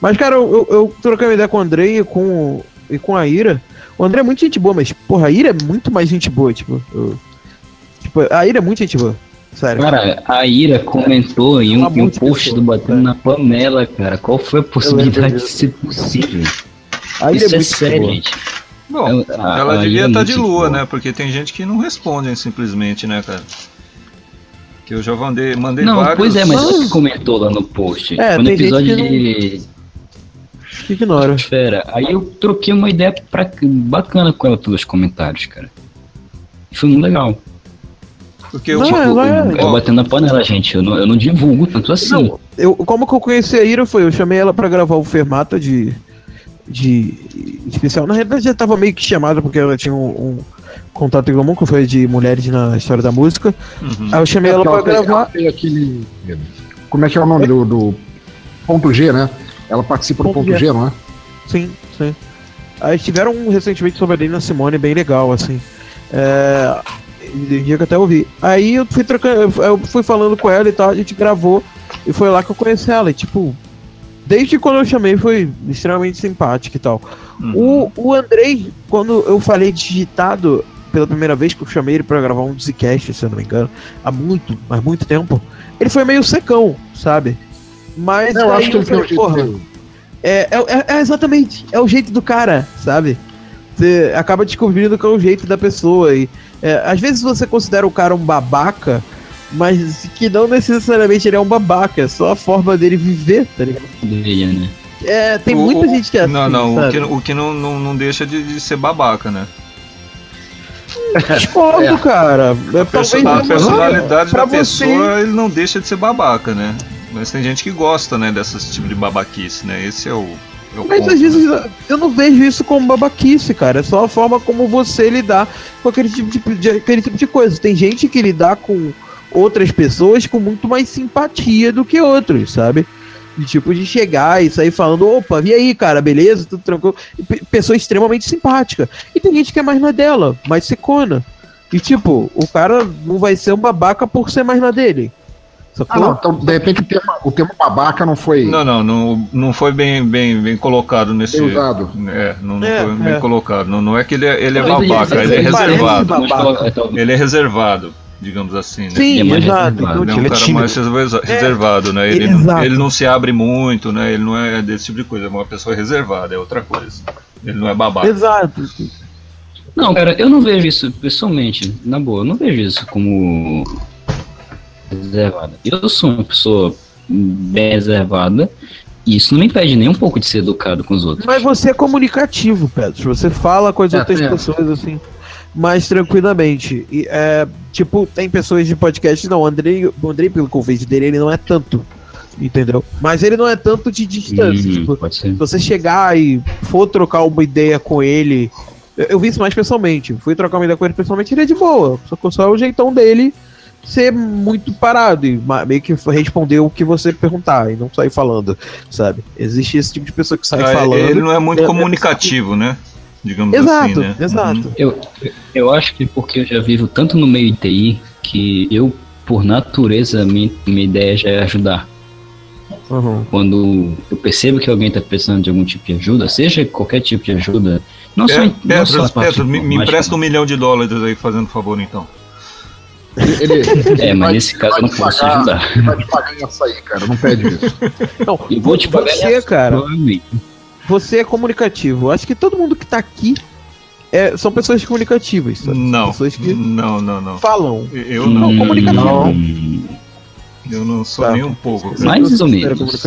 Mas, cara, eu, eu, eu troquei uma ideia com o Andrei e com, e com a Ira. O André é muito gente boa, mas, porra, a Ira é muito mais gente boa, tipo. eu- tipo, a Ira é muito gente boa. Sério. Cara, a Ira comentou em um, Uma em um de post pessoa, do Batendo cara. na Panela, cara. Qual foi a possibilidade de ser possível? a Ira Isso é sério, boa. gente. Bom, a- ela a devia Ira é estar muito de lua, boa. né? Porque tem gente que não responde simplesmente, né, cara? Que eu já mandei, mandei Não, vários. pois é, mas ela que comentou lá no post. É, Foi no episódio que de Que ignora. Fera. Aí eu troquei uma ideia pra... bacana com ela pelos comentários, cara. Foi muito legal. Porque eu, Não, tipo, ela é- Eu batendo na panela, gente. Eu não, eu não divulgo tanto assim. Não, eu, como que eu conheci a Ira foi, eu chamei ela pra gravar o Fermata de, de especial. Na realidade já tava meio que chamada porque ela tinha um, um contato em comum que foi de mulheres na história da música. Uhum. Aí eu chamei ela pra ela gravar. aquele. Como é que é o nome do, do ponto G, né? Ela participa do Ponto ponto G. G, não é? Sim, sim. Aí tiveram um recentemente sobre a Nina Simone bem legal, assim. É, dia que eu até ouvi. Aí eu fui trocando, eu fui falando com ela e tal, a gente gravou e foi lá que eu conheci ela. E tipo, desde quando eu chamei foi extremamente simpática e tal. Uhum. O, o Andrei, quando eu falei digitado pela primeira vez que eu chamei ele pra gravar um Zcast, se eu não me engano, há muito, mas muito tempo, ele foi meio secão, sabe? Mas Eu acho que ele falei, porra, é, é, é- é exatamente, é o jeito do cara, sabe? Você acaba descobrindo que é o jeito da pessoa. E é, às vezes você considera o cara um babaca, mas que não necessariamente ele é um babaca, é só a forma dele viver, tá ligado? Dele, né? É, tem O- muita gente que é assim. Não, não, o que, o que não, não, não deixa de, de ser babaca, né? Discordo, É. cara. É, A, perso- talvez a não- personalidade da você- pessoa, ele não deixa de ser babaca, né? Mas tem gente que gosta, né, desse tipo de babaquice, né? Esse é o. Mas ponto, às vezes né? eu não vejo isso como babaquice, cara. É só a forma como você lidar com aquele tipo de, de- aquele tipo de coisa. Tem gente que lidar com outras pessoas com muito mais simpatia do que outros, sabe? De tipo de chegar e sair falando, opa, e aí, cara, beleza? Tudo tranquilo. Pe- pessoa extremamente simpática. E tem gente que é mais na dela, mais secona. E tipo, o cara não vai ser um babaca por ser mais na dele. Ah, não. Então, de repente, o termo, o termo babaca não foi Não, não, não, não foi bem, bem, bem colocado nesse. bem usado. É, não, não É, foi bem é. colocado. Não, não é que ele é, ele é babaca, ele é ele parece reservado. babaca. Ele é reservado, digamos assim, né? Sim, Ele é mais exato. reservado. Então, Ele é tipo, um ele é cara tímido. mais reserva- reservado, né? Ele, exato. ele não se abre muito, né? Ele não é desse tipo de coisa, é uma pessoa reservada, é outra coisa. Ele não é babaca. Exato. Não, cara, eu não vejo isso, pessoalmente, na boa, eu não vejo isso como reservada. Eu sou uma pessoa bem reservada isso não me impede nem um pouco de ser educado com os outros. Mas você é comunicativo, Pedro. Você fala com as É, outras é. pessoas assim, mais tranquilamente. E, é, tipo, tem pessoas de podcast, não. O Andrei, o Andrei, pelo vejo dele, ele não é tanto. Entendeu? Mas ele não é tanto de distância. Hum, tipo, pode ser. se você chegar e for trocar uma ideia com ele. Eu, eu vi isso mais pessoalmente. Fui trocar uma ideia com ele pessoalmente, ele é de boa. Só que só é o jeitão dele ser muito parado e meio que responder o que você perguntar e não sair falando, sabe? Existe esse tipo de pessoa que sai Ah, falando. ele não é muito É, é comunicativo, né? Digamos Exato, assim, né? exato. Uhum. Eu, eu acho que porque eu já vivo tanto no meio TI que eu, por natureza, minha, minha ideia já é ajudar. Uhum. Quando eu percebo que alguém está precisando de algum tipo de ajuda, seja qualquer tipo de ajuda, não só, É, em- não só Pedro, a parte Pedro, me, me empresta um milhão de dólares aí, fazendo favor, então. Ele, ele É, mas nesse caso eu não posso pagar- ajudar. ele Vai te pagar em açaí, cara. Não pede isso. Não, E vou te pagar você, cara, você é comunicativo. Acho que todo mundo que tá aqui é- são pessoas comunicativas. sabe? Não, Pessoas que não, não, não. falam. Eu não, Não, comunicativo. Hum, eu não sou Tá. nem um pouco. Mais ou considera menos.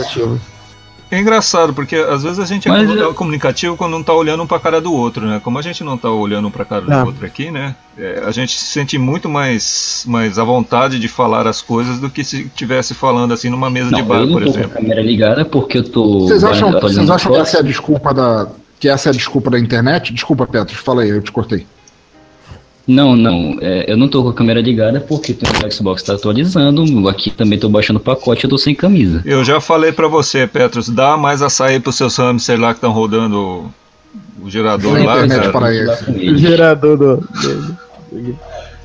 É engraçado, porque às vezes a gente é Mas comu- eu- comunicativo quando não tá olhando um pra cara do outro, né? Como a gente não tá olhando um pra cara Ah. do outro aqui, né? É, a gente se sente muito mais, mais à vontade de falar as coisas do que se estivesse falando assim numa mesa de Não, bar, eu não por tô com a exemplo. câmera ligada porque eu tô. Vocês acham, vocês acham que essa é a desculpa da. Que essa é a desculpa da internet? Desculpa, Petros, fala aí, eu te cortei. Não, não, é, eu não tô com a câmera ligada porque o Xbox tá atualizando. Aqui também tô baixando o pacote eu tô sem camisa. Eu já falei pra você, Petros, dá mais açaí pros seus hamsters lá que estão rodando o gerador lá, internet cara. para ele. O gerador do.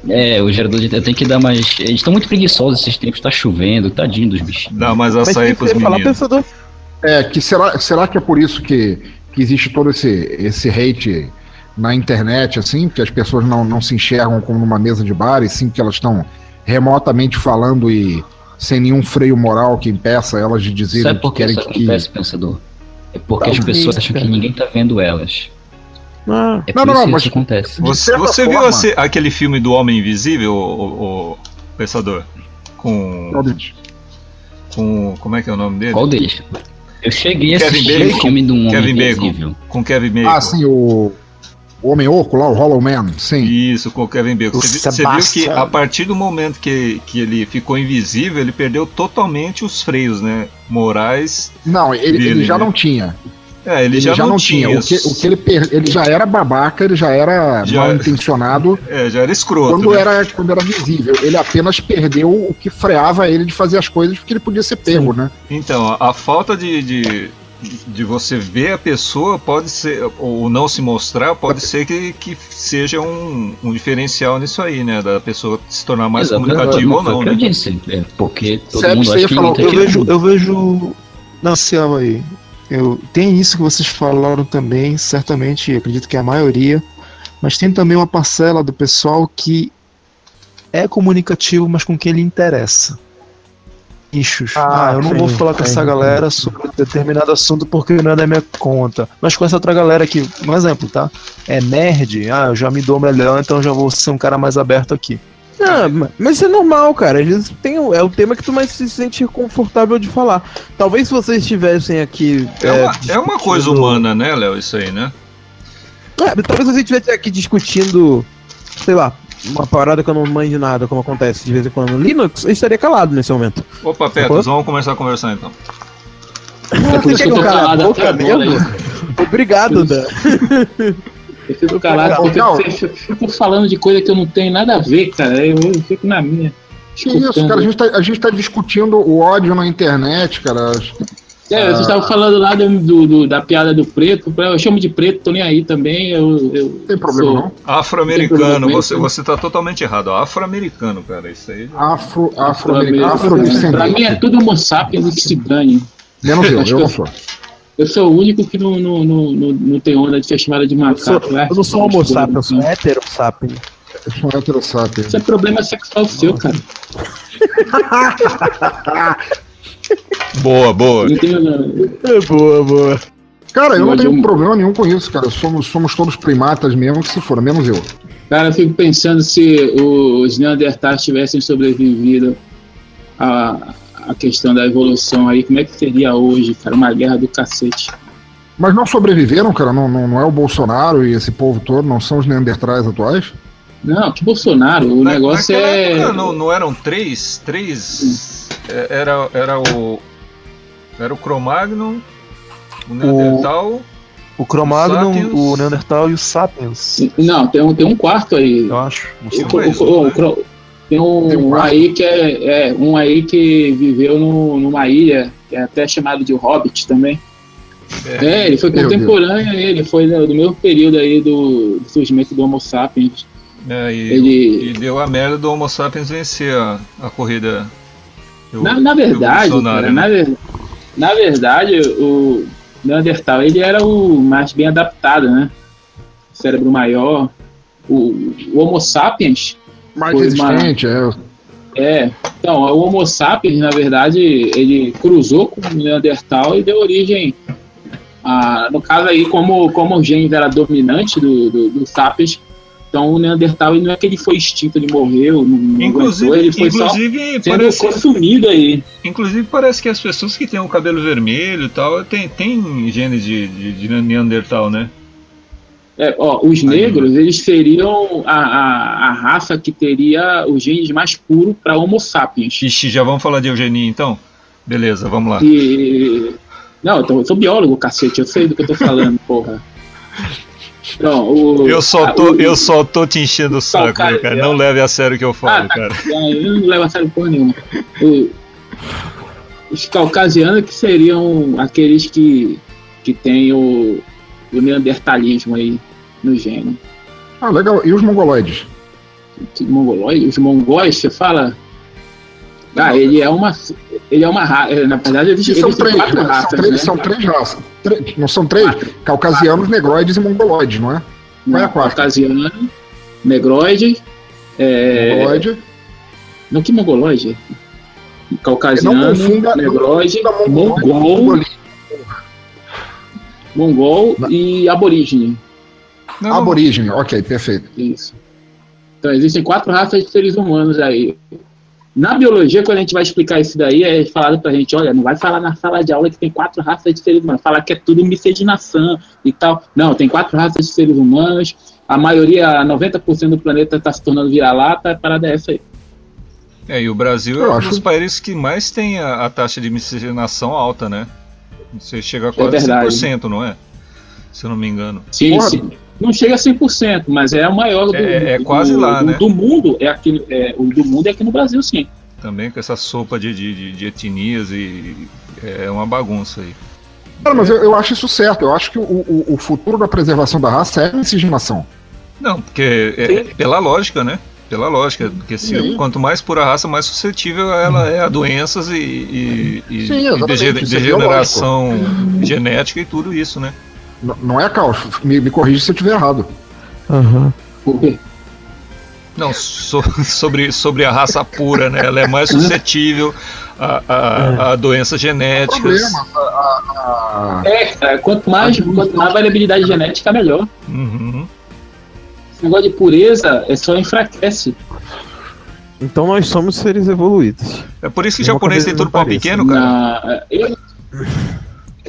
É, o gerador de. Eu tenho que dar mais. Eles estão muito preguiçosos esses tempos, tá chovendo, tadinho dos bichinhos. Dá mais açaí tem pros falar, meninos. pensador. É, que será, será que é por isso que, que existe todo esse, esse hate na internet, assim, que as pessoas não, não se enxergam como numa mesa de bar, e sim que elas estão remotamente falando e sem nenhum freio moral que impeça elas de dizerem Sabe que por que querem isso que. acontece, pensador? É porque as pessoas acham que ninguém tá vendo elas. Ah, É Não, não, não, que mas- isso acontece. Você, você viu forma- esse- aquele filme do Homem Invisível, o, o- o Pensador? Com, com. Como é que é o nome dele? Qual deles? Eu cheguei a Kevin assistir o Bacon. filme de um homem Kevin Bacon. invisível. Com Kevin Bacon. Ah, sim, o. O Homem Oco lá, o Hollow Man, sim. Isso, com o Kevin Bacon. Você, você viu que a partir do momento que, que ele ficou invisível, ele perdeu totalmente os freios, né? Morais. Não, ele, ele Dele, já né? não tinha. É, ele, Ele, já, não, tinha. O que, o que ele, per... ele já era babaca, ele já era Já- mal intencionado É, já era escroto. quando, né? era, quando era visível. Ele apenas perdeu o que freava ele de fazer as coisas porque ele podia ser pego, né? Então, a, a falta de, de, de você ver a pessoa pode ser, ou não se mostrar, pode ser que, que seja um, um diferencial nisso aí, né? Da pessoa se tornar mais Exato, comunicativa ou não, eu né? disse. É porque todo mundo você acha que falar, Eu vejo, eu vejo. Não, Cielo aí. Eu, tem isso que vocês falaram também, certamente, acredito que é a maioria, mas tem também uma parcela do pessoal que é comunicativo, mas com quem lhe interessa. Nichos. Ah, Ah, eu não sim, vou falar com sim. essa galera sobre determinado assunto porque não é da minha conta. Mas com essa outra galera aqui, um exemplo, tá? É nerd, ah, eu já me dou melhor, então já vou ser um cara mais aberto aqui. Ah, ma- mas isso é normal, cara. Às vezes tem, o- é o tema que tu mais se sente confortável de falar. Talvez se vocês estivessem aqui. É, uma, é uma coisa humana, né, Léo? Isso aí, né? É, talvez você estivesse aqui discutindo, sei lá, uma parada que eu não manjo nada, como acontece de vez em quando no Linux, eu estaria calado nesse momento. Opa, Petros, vamos começar a conversar então. É por isso que eu Quer calar a calado boca mesmo? Obrigado, Dan. Eu fico calado porque eu fico- fico falando de coisa que eu não tenho nada a ver, cara. Eu, eu fico na minha. Que isso, cara? A gente, tá, a gente tá discutindo o ódio na internet, cara. É, Ah. vocês estavam falando lá do, do- do- da piada do preto. Eu chamo de preto, tô nem aí também. Eu, eu Não tem problema, sou- não. Afro-americano, você, você tá totalmente errado. Afro-americano, cara, isso aí. Afro, afro, Afro-americano. afro, Pra mim é tudo homo sapiens que se dane. Menos eu, eu não eu- sou. Eu sou o único que não, não, não, não, não tem onda de ser chamado de Eu, sou, macaco. né? eu não sou homo sapiens, eu sou hétero sapiens. Eu sou um hétero sapiens. Isso é problema sexual seu, cara. Boa, boa. Não tenho, não. É boa, boa. Cara, eu não tenho problema nenhum com isso, cara. Somos, somos todos primatas mesmo, que se for, menos eu. Cara, eu fico pensando se os Neandertais tivessem sobrevivido à, à questão da evolução aí, como é que seria hoje, cara? Uma guerra do cacete. Mas não sobreviveram, cara? Não, não, não é o Bolsonaro e esse povo todo, não são os neandertais atuais? Não, que Bolsonaro, o Na- negócio é. época não, não eram três? Três. é, Era, era o. Era o Cromagnon, o Neandertal. O Cro-Magnon, Sapiens. o Neandertal e o Sapiens, Não, tem um, tem um quarto aí. eu acho. O- mais o- um, o- né? o tem um, Tem aí que é, é, um aí que viveu no- numa ilha, que é até chamado de Hobbit também. É. É, ele foi Meu contemporâneo a ele, foi do, do mesmo período aí do, do surgimento do Homo sapiens. É, e, Ele- e deu a merda do Homo sapiens vencer a, a corrida. Na, na verdade, cara, né? na, na verdade, o Neandertal ele era o mais bem adaptado, né? Cérebro maior. O, o Homo sapiens Mais Foi uma- resistente, é. É, então, o Homo sapiens, na verdade, ele cruzou com o Neandertal e deu origem a, no caso aí, como, como o gene era dominante do, do, do sapiens, então o Neandertal não é que ele foi extinto, ele morreu, não, Inclusive, aguentou, ele foi inclusive, só sendo parece, consumido aí. inclusive parece que as pessoas que têm o cabelo vermelho e tal tem, tem gene de, de, de Neandertal, né? É, ó, os negros, eles seriam a, a, a raça que teria os genes mais puros para Homo sapiens. Ixi, já vamos falar de eugenia então? Beleza, vamos lá. E... Não, eu, tô- eu sou biólogo, cacete, eu sei do que eu tô falando, porra. Não, o, Eu só ah, tô, o- eu só tô te enchendo o saco, cara, cara. Não leve a sério o que eu falo, Ah, tá. cara. Eu não levo a sério porra nenhuma. O- os caucasianos que seriam aqueles que, que têm o, do neandertalismo aí no gênero. Ah, legal. E os mongoloides? Que mongolóide? Os mongóis, você fala? Ah, ele é uma. Ele é uma raça. Na verdade, eles, são eles têm três, quatro né? raças. são três, né? são três raças. Tre- não são três? Caucasianos, negroides e mongoloides, não é? Qual é a quarta? Caucasiano, negroide. É, Mongoloide. Não, que mongoloide? Caucasiano, Não confunda- não negroide, confunda com mongol, mongoli. mongol Na- e aborígene. Não, não, Aborígene, ok, perfeito. Isso. Então existem quatro raças de seres humanos aí. Na biologia, quando a gente vai explicar isso daí, é falado pra gente, olha, não vai falar na sala de aula que tem quatro raças de seres humanos, falar que é tudo miscigenação e tal. Não, tem quatro raças de seres humanos, a maioria, 90% do planeta está se tornando vira-lata, a parada é essa aí. É, e o Brasil Eu é um acho- dos países que mais tem a, a taxa de miscigenação alta, né? Você chega a quase verdade. 100%, não é? Se eu não me engano. Sim, Porra. sim. Não chega a 100%, mas é o maior do, É- é do- quase do- lá, do- né? do mundo. É aqui, é, o do mundo é aqui no Brasil, sim. Também com essa sopa de, de, de- de etnias e é uma bagunça aí. Cara, mas eu, eu acho isso certo. Eu acho que o, o, o futuro da preservação da raça é a miscigenação. Não, porque é, é pela lógica, né? Pela lógica, porque se, quanto mais pura raça, mais suscetível ela é a doenças e, e, e- Sim, e é degeneração genética e tudo isso, né? N- não é caos. Me, me corrija se eu estiver errado. Aham. Por quê? Não, so- sobre, sobre a raça pura, né? Ela é mais suscetível a, a, a doenças genéticas. A, a- É, cara, quanto mais, quanto mais variabilidade genética, melhor. Uhum. Esse negócio de pureza é só enfraquece. Então nós somos seres evoluídos. É por isso que É japonês tem que tudo não pau pequeno, cara. Na- eu-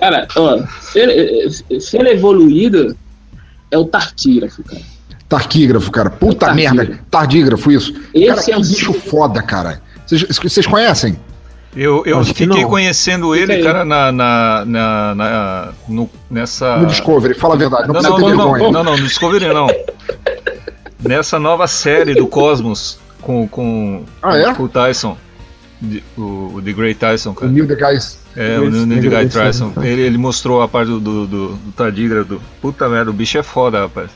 cara, ó, ser, ser evoluído é o tartígrafo, cara. Tarquígrafo, cara. Puta Tardígrafo. merda. Tardígrafo, isso. Esse cara, é um bicho foda, cara. Vocês- conhecem? Eu, eu Acho fiquei não. conhecendo ele, cara, na, na, na, na- no- nessa. No Discovery, fala a verdade. Não, Não, precisa não, ter não, não, vergonha. não, não, no Discovery não. Nessa nova série do Cosmos com, com Ah, é? com o Tyson. o, o The Great Tyson, O cara. Neil deGrasse. É, o Neil deGrasse Tyson. Tyson. Ele, ele mostrou a parte do, do, do, do tardígrado. Puta merda, o bicho é foda, rapaz.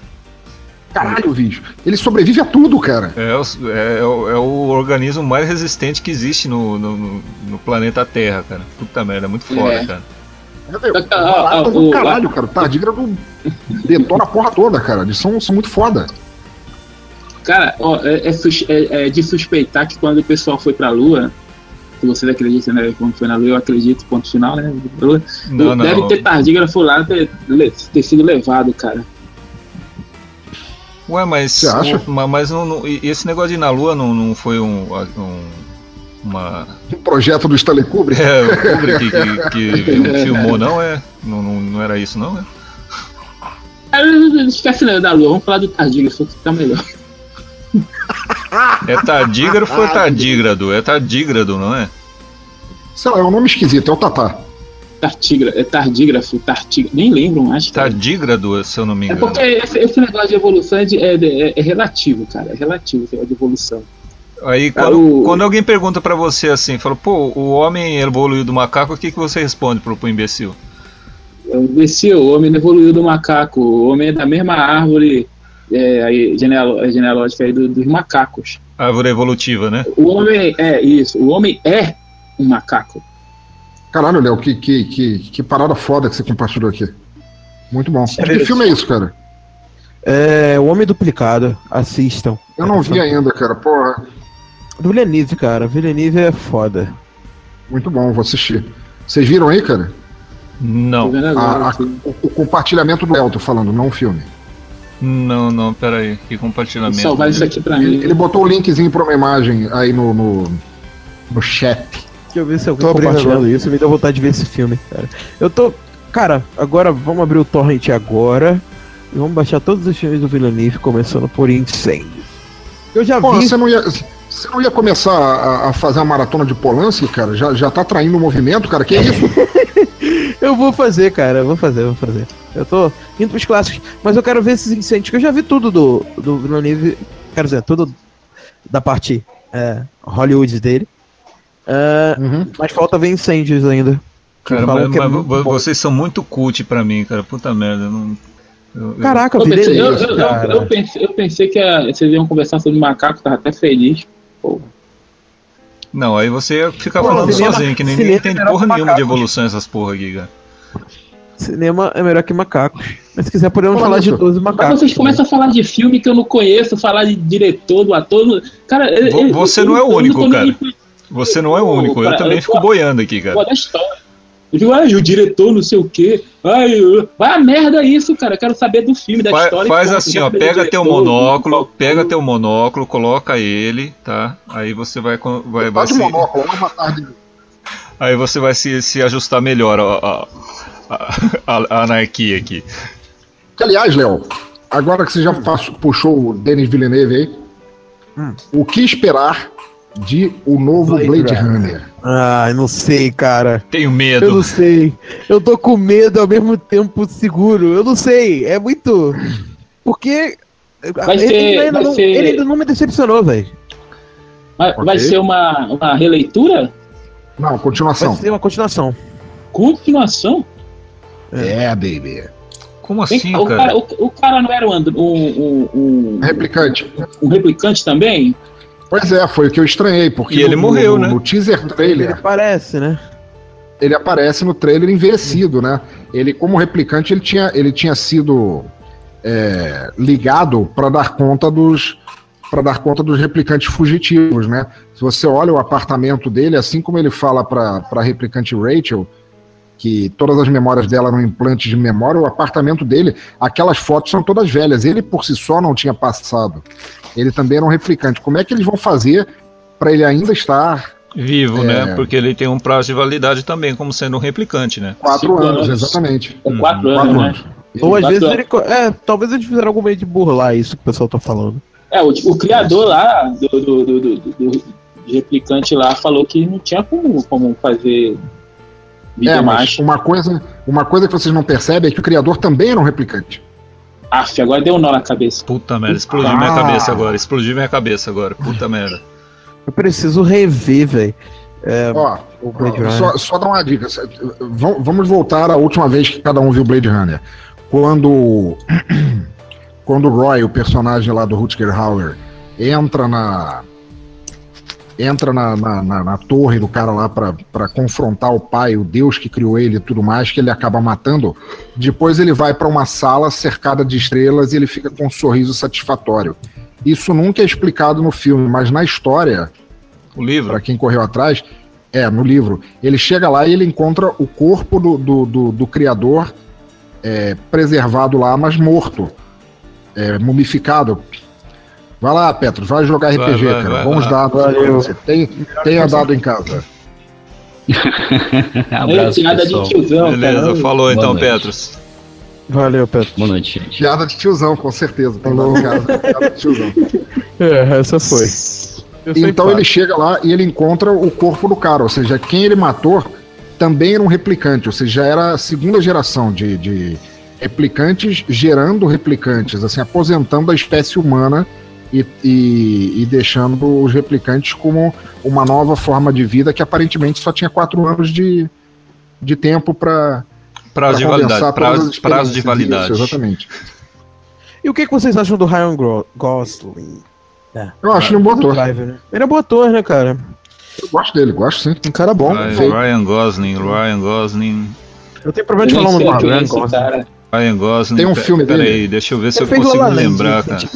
Caralho, bicho. Ele sobrevive a tudo, cara. É, o- é, o- é o organismo mais resistente que existe no, no, no- planeta Terra, cara. Puta merda, é muito foda, É. cara. É, velho, Ah, ah, do caralho, cara. O tardígrado detona a porra toda, cara. Eles são, são muito foda. Cara, ó, é, é é- é de suspeitar que quando o pessoal foi pra Lua, que vocês acreditam, né? Quando foi na Lua, eu acredito, ponto final, né? Não, não. Deve ter tardígrafo lá ter, ter sido levado, cara. Ué, mas. Você acha? ma- Mas não, não- e esse negócio de ir na Lua não, não foi um. um- uma. Um projeto do Stanley Kubrick. É, o Kubrick que, que, que filmou, não é? Não, não, não era isso, não? É? Esquece da Lua, vamos falar do tardígrafo que tá melhor. É tardígrafo ou é tardígrado? É tardígrado, não é? Sei lá, é um nome esquisito. É o Tatá. Tartigra, é tardígrafo, tartigra, nem lembro mais. Cara. Tardígrado, se eu não me É engano. porque esse, esse negócio de evolução é, de- é- é- é relativo, cara. É relativo esse negócio de evolução. Aí Cara, quando, o- quando alguém pergunta pra você assim, fala, pô, o homem evoluiu do macaco, o que, que você responde pro, pro imbecil? O imbecil, o homem evoluiu do macaco, o homem é da mesma árvore é, aí, é genealógica aí do- dos macacos. Árvore evolutiva, né? O homem é isso, o homem é um macaco. Caralho, Léo, que, que, que, que parada foda que você compartilhou aqui. Muito bom. Que filme é isso, cara? É, O Homem Duplicado. Assistam. Eu não vi ainda, cara. Porra, Do Villeneuve, cara. Villeneuve é foda. muito bom, vou assistir. Vocês viram aí, cara? Não, agora, A- a- o, o compartilhamento do Léo, tô falando, não o filme. Não, não, peraí, que Vou compartilhamento. salvar isso aqui pra Ele, mim. ele botou o linkzinho pra uma imagem aí no, no, no chat. Deixa eu ver se alguém compartilhando isso. Me deu vontade de ver esse filme, cara. Eu tô. Cara, agora vamos abrir o torrent agora. E vamos baixar todos os filmes do Villeneuve, começando por Incêndio. Eu já Pô, vi. você não ia, você não ia começar a, a fazer a maratona de Polanski, cara? Já, já tá traindo o movimento, cara? Que isso? Eu vou fazer, cara. Eu vou fazer, eu vou fazer. Eu tô indo pros clássicos. Mas eu quero ver esses incêndios, que eu já vi tudo do, do Villeneuve. Quero dizer, tudo da parte é, Hollywood dele. É, Uhum. mas falta ver incêndios ainda. Cara, mas, é mas bom. vocês são muito cult pra mim, cara. Puta merda. eu Não... Eu- eu- Caraca, Eu pensei, eu, é isso, eu- eu- cara. eu pensei, eu pensei que a- vocês iam conversar sobre macaco, tava até feliz. Pô, Não, aí você ia ficar Pô, falando cinema- sozinho, que nem ninguém entende é porra nenhuma de evolução essas porra aqui, cara. Cinema é melhor que macacos. Mas se quiser, podemos Fala falar de isso. 12 Mas macacos. vocês começam a falar de filme que eu não conheço, falar de diretor, do ator. Cara, você eu- não é o único, cara. Você não é o Pô, único, eu também eu fico boiando aqui, cara. Pô, da história. Eu digo, ai, o diretor, não sei o quê. Ai, eu- vai a merda isso, cara. Eu quero saber do filme, da Fa- história. faz ponto. assim, ó, pega teu diretor, monóculo, do- pega teu monóculo, coloca ele, tá? Aí você vai, vai, vai se, monóculo, uma tarde. aí você vai se, se ajustar melhor a, a, a- a anarquia aqui. Que, aliás, Léo, agora que você já passou- puxou o Denis Villeneuve aí, Hum. o que esperar de o novo Blade Blade, Runner. Runner? Ai, não sei, cara. Tenho Eu medo. não sei. Eu tô com medo ao mesmo tempo seguro. Eu não sei. É muito. Porque. Vai ele, ser- ainda vai não, ser- ele ainda não me decepcionou, velho. Vai, vai ser uma, uma releitura? Não, Vai continuação. ser uma continuação. Continuação? É, baby. Como assim, cá, o, cara? cara, o, o cara não era um, and- um, um, Replicante. um, um replicante também? Pois é, foi o que eu estranhei, porque E ele no, morreu, no, né? no teaser Ele trailer, parece, né? ele aparece no trailer envelhecido, né? Ele, como replicante, ele tinha, ele tinha sido é, ligado para dar conta dos para dar conta dos replicantes fugitivos, né? Se você olha o apartamento dele, assim como ele fala para a replicante Rachel, que todas as memórias dela eram implantes de memória, o apartamento dele, aquelas fotos são todas velhas. Ele por si só não tinha passado. Ele também era um replicante. Como é que eles vão fazer para ele ainda estar Vivo, É. né? Porque ele tem um prazo de validade também, como sendo um replicante, né? quatro Cinco anos, anos. exatamente. Com Hum, quatro Quatro anos, né? anos. Ou às vezes ele. É, talvez eles fizeram algum meio de burlar isso que o pessoal tá falando. É, o, o criador lá do, do, do, do, replicante lá falou que não tinha como, como fazer É, mas uma coisa, uma coisa que vocês não percebem é que o criador também era um replicante. Aff, agora deu um nó na cabeça. Puta merda, explodiu minha Ah. cabeça agora, explodiu minha cabeça agora, puta merda. Eu preciso rever, velho. É, Ó, só, só dar uma dica. Vam- Vamos voltar à última vez que cada um viu Blade Runner. Quando, quando o Roy, o personagem lá do Rutger Hauer, entra na entra na, na, na- na torre do cara lá pra confrontar o pai, o Deus que criou ele e tudo mais, que ele acaba matando. Depois ele vai pra uma sala cercada de estrelas e ele fica com um sorriso satisfatório. Isso nunca é explicado no filme, mas na história, O livro? Pra quem correu atrás, é, no livro. Ele chega lá e ele encontra o corpo do, do, do- do criador é, preservado lá, mas morto. É, mumificado. Vai lá, Petro, vai jogar Vai, RPG, vai, cara. vai, Bons vai. dados. Você tem, tenha dado em casa. É, Abraço, piada pessoal. de tiozão, Beleza, cara. falou então. Petros. Valeu, Pedro. Boa noite, gente. Piada de tiozão, com certeza. Tem dado em casa. Piada de tiozão. É, essa foi. Eu Então ele chega lá e ele encontra o corpo do cara, ou seja, quem ele matou também era um replicante, ou seja, já era a segunda geração de, de replicantes gerando replicantes, assim, aposentando a espécie humana e, e- e deixando os replicantes como uma nova forma de vida que aparentemente só tinha quatro anos de, de tempo para Prazo de validade. Prazo, prazo de validade. exatamente. E o que, que vocês acham do Ryan Gosling? Eu acho ele um bom ator. Driver, né? Ele é um bom ator, né, cara? Eu gosto dele, gosto sim. Um cara bom. Ryan. Ryan Gosling, Ryan Gosling. Eu tenho problema de falar o nome do é Ryan Gosling. cara. Ryan Gosling. Tem um filme dele. Peraí, deixa eu ver se eu consigo lembrar, cara.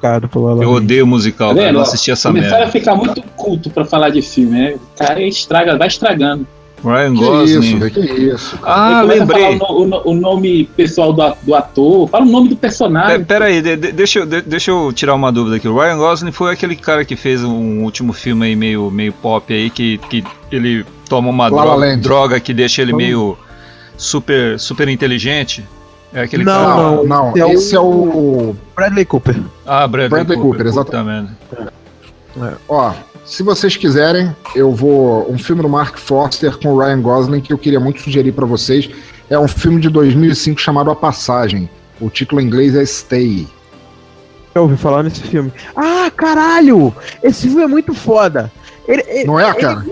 Cara, Eu Land. odeio musical, Tá cara. Eu não assisti essa Começaram a merda. ficar muito culto pra falar de filme, né? O cara estraga, vai estragando. Ryan Que Gosling. isso, velho, que isso. Ah, lembrei. falar O, no- o nome pessoal do, do ator, fala o nome do Pe- personagem. Pera aí, de- de- deixa, eu- de- deixa eu tirar uma dúvida aqui. O Ryan Gosling foi aquele cara que fez um último filme aí meio, meio pop aí, que, que ele toma uma droga, droga que deixa ele meio super, super inteligente. É aquele Não, cara. Não, não, esse é esse é o. Bradley Cooper. Ah, Bradley, Bradley Cooper, Cooper, puta merda. Ó, se vocês quiserem, eu vou. Um filme do Mark Foster com o Ryan Gosling que eu queria muito sugerir pra vocês. É um filme de 2005 chamado A Passagem. O título em inglês é Stay. Eu ouvi falar nesse filme. Ah, caralho! Esse filme é muito foda. Ele, Não é, ele cara?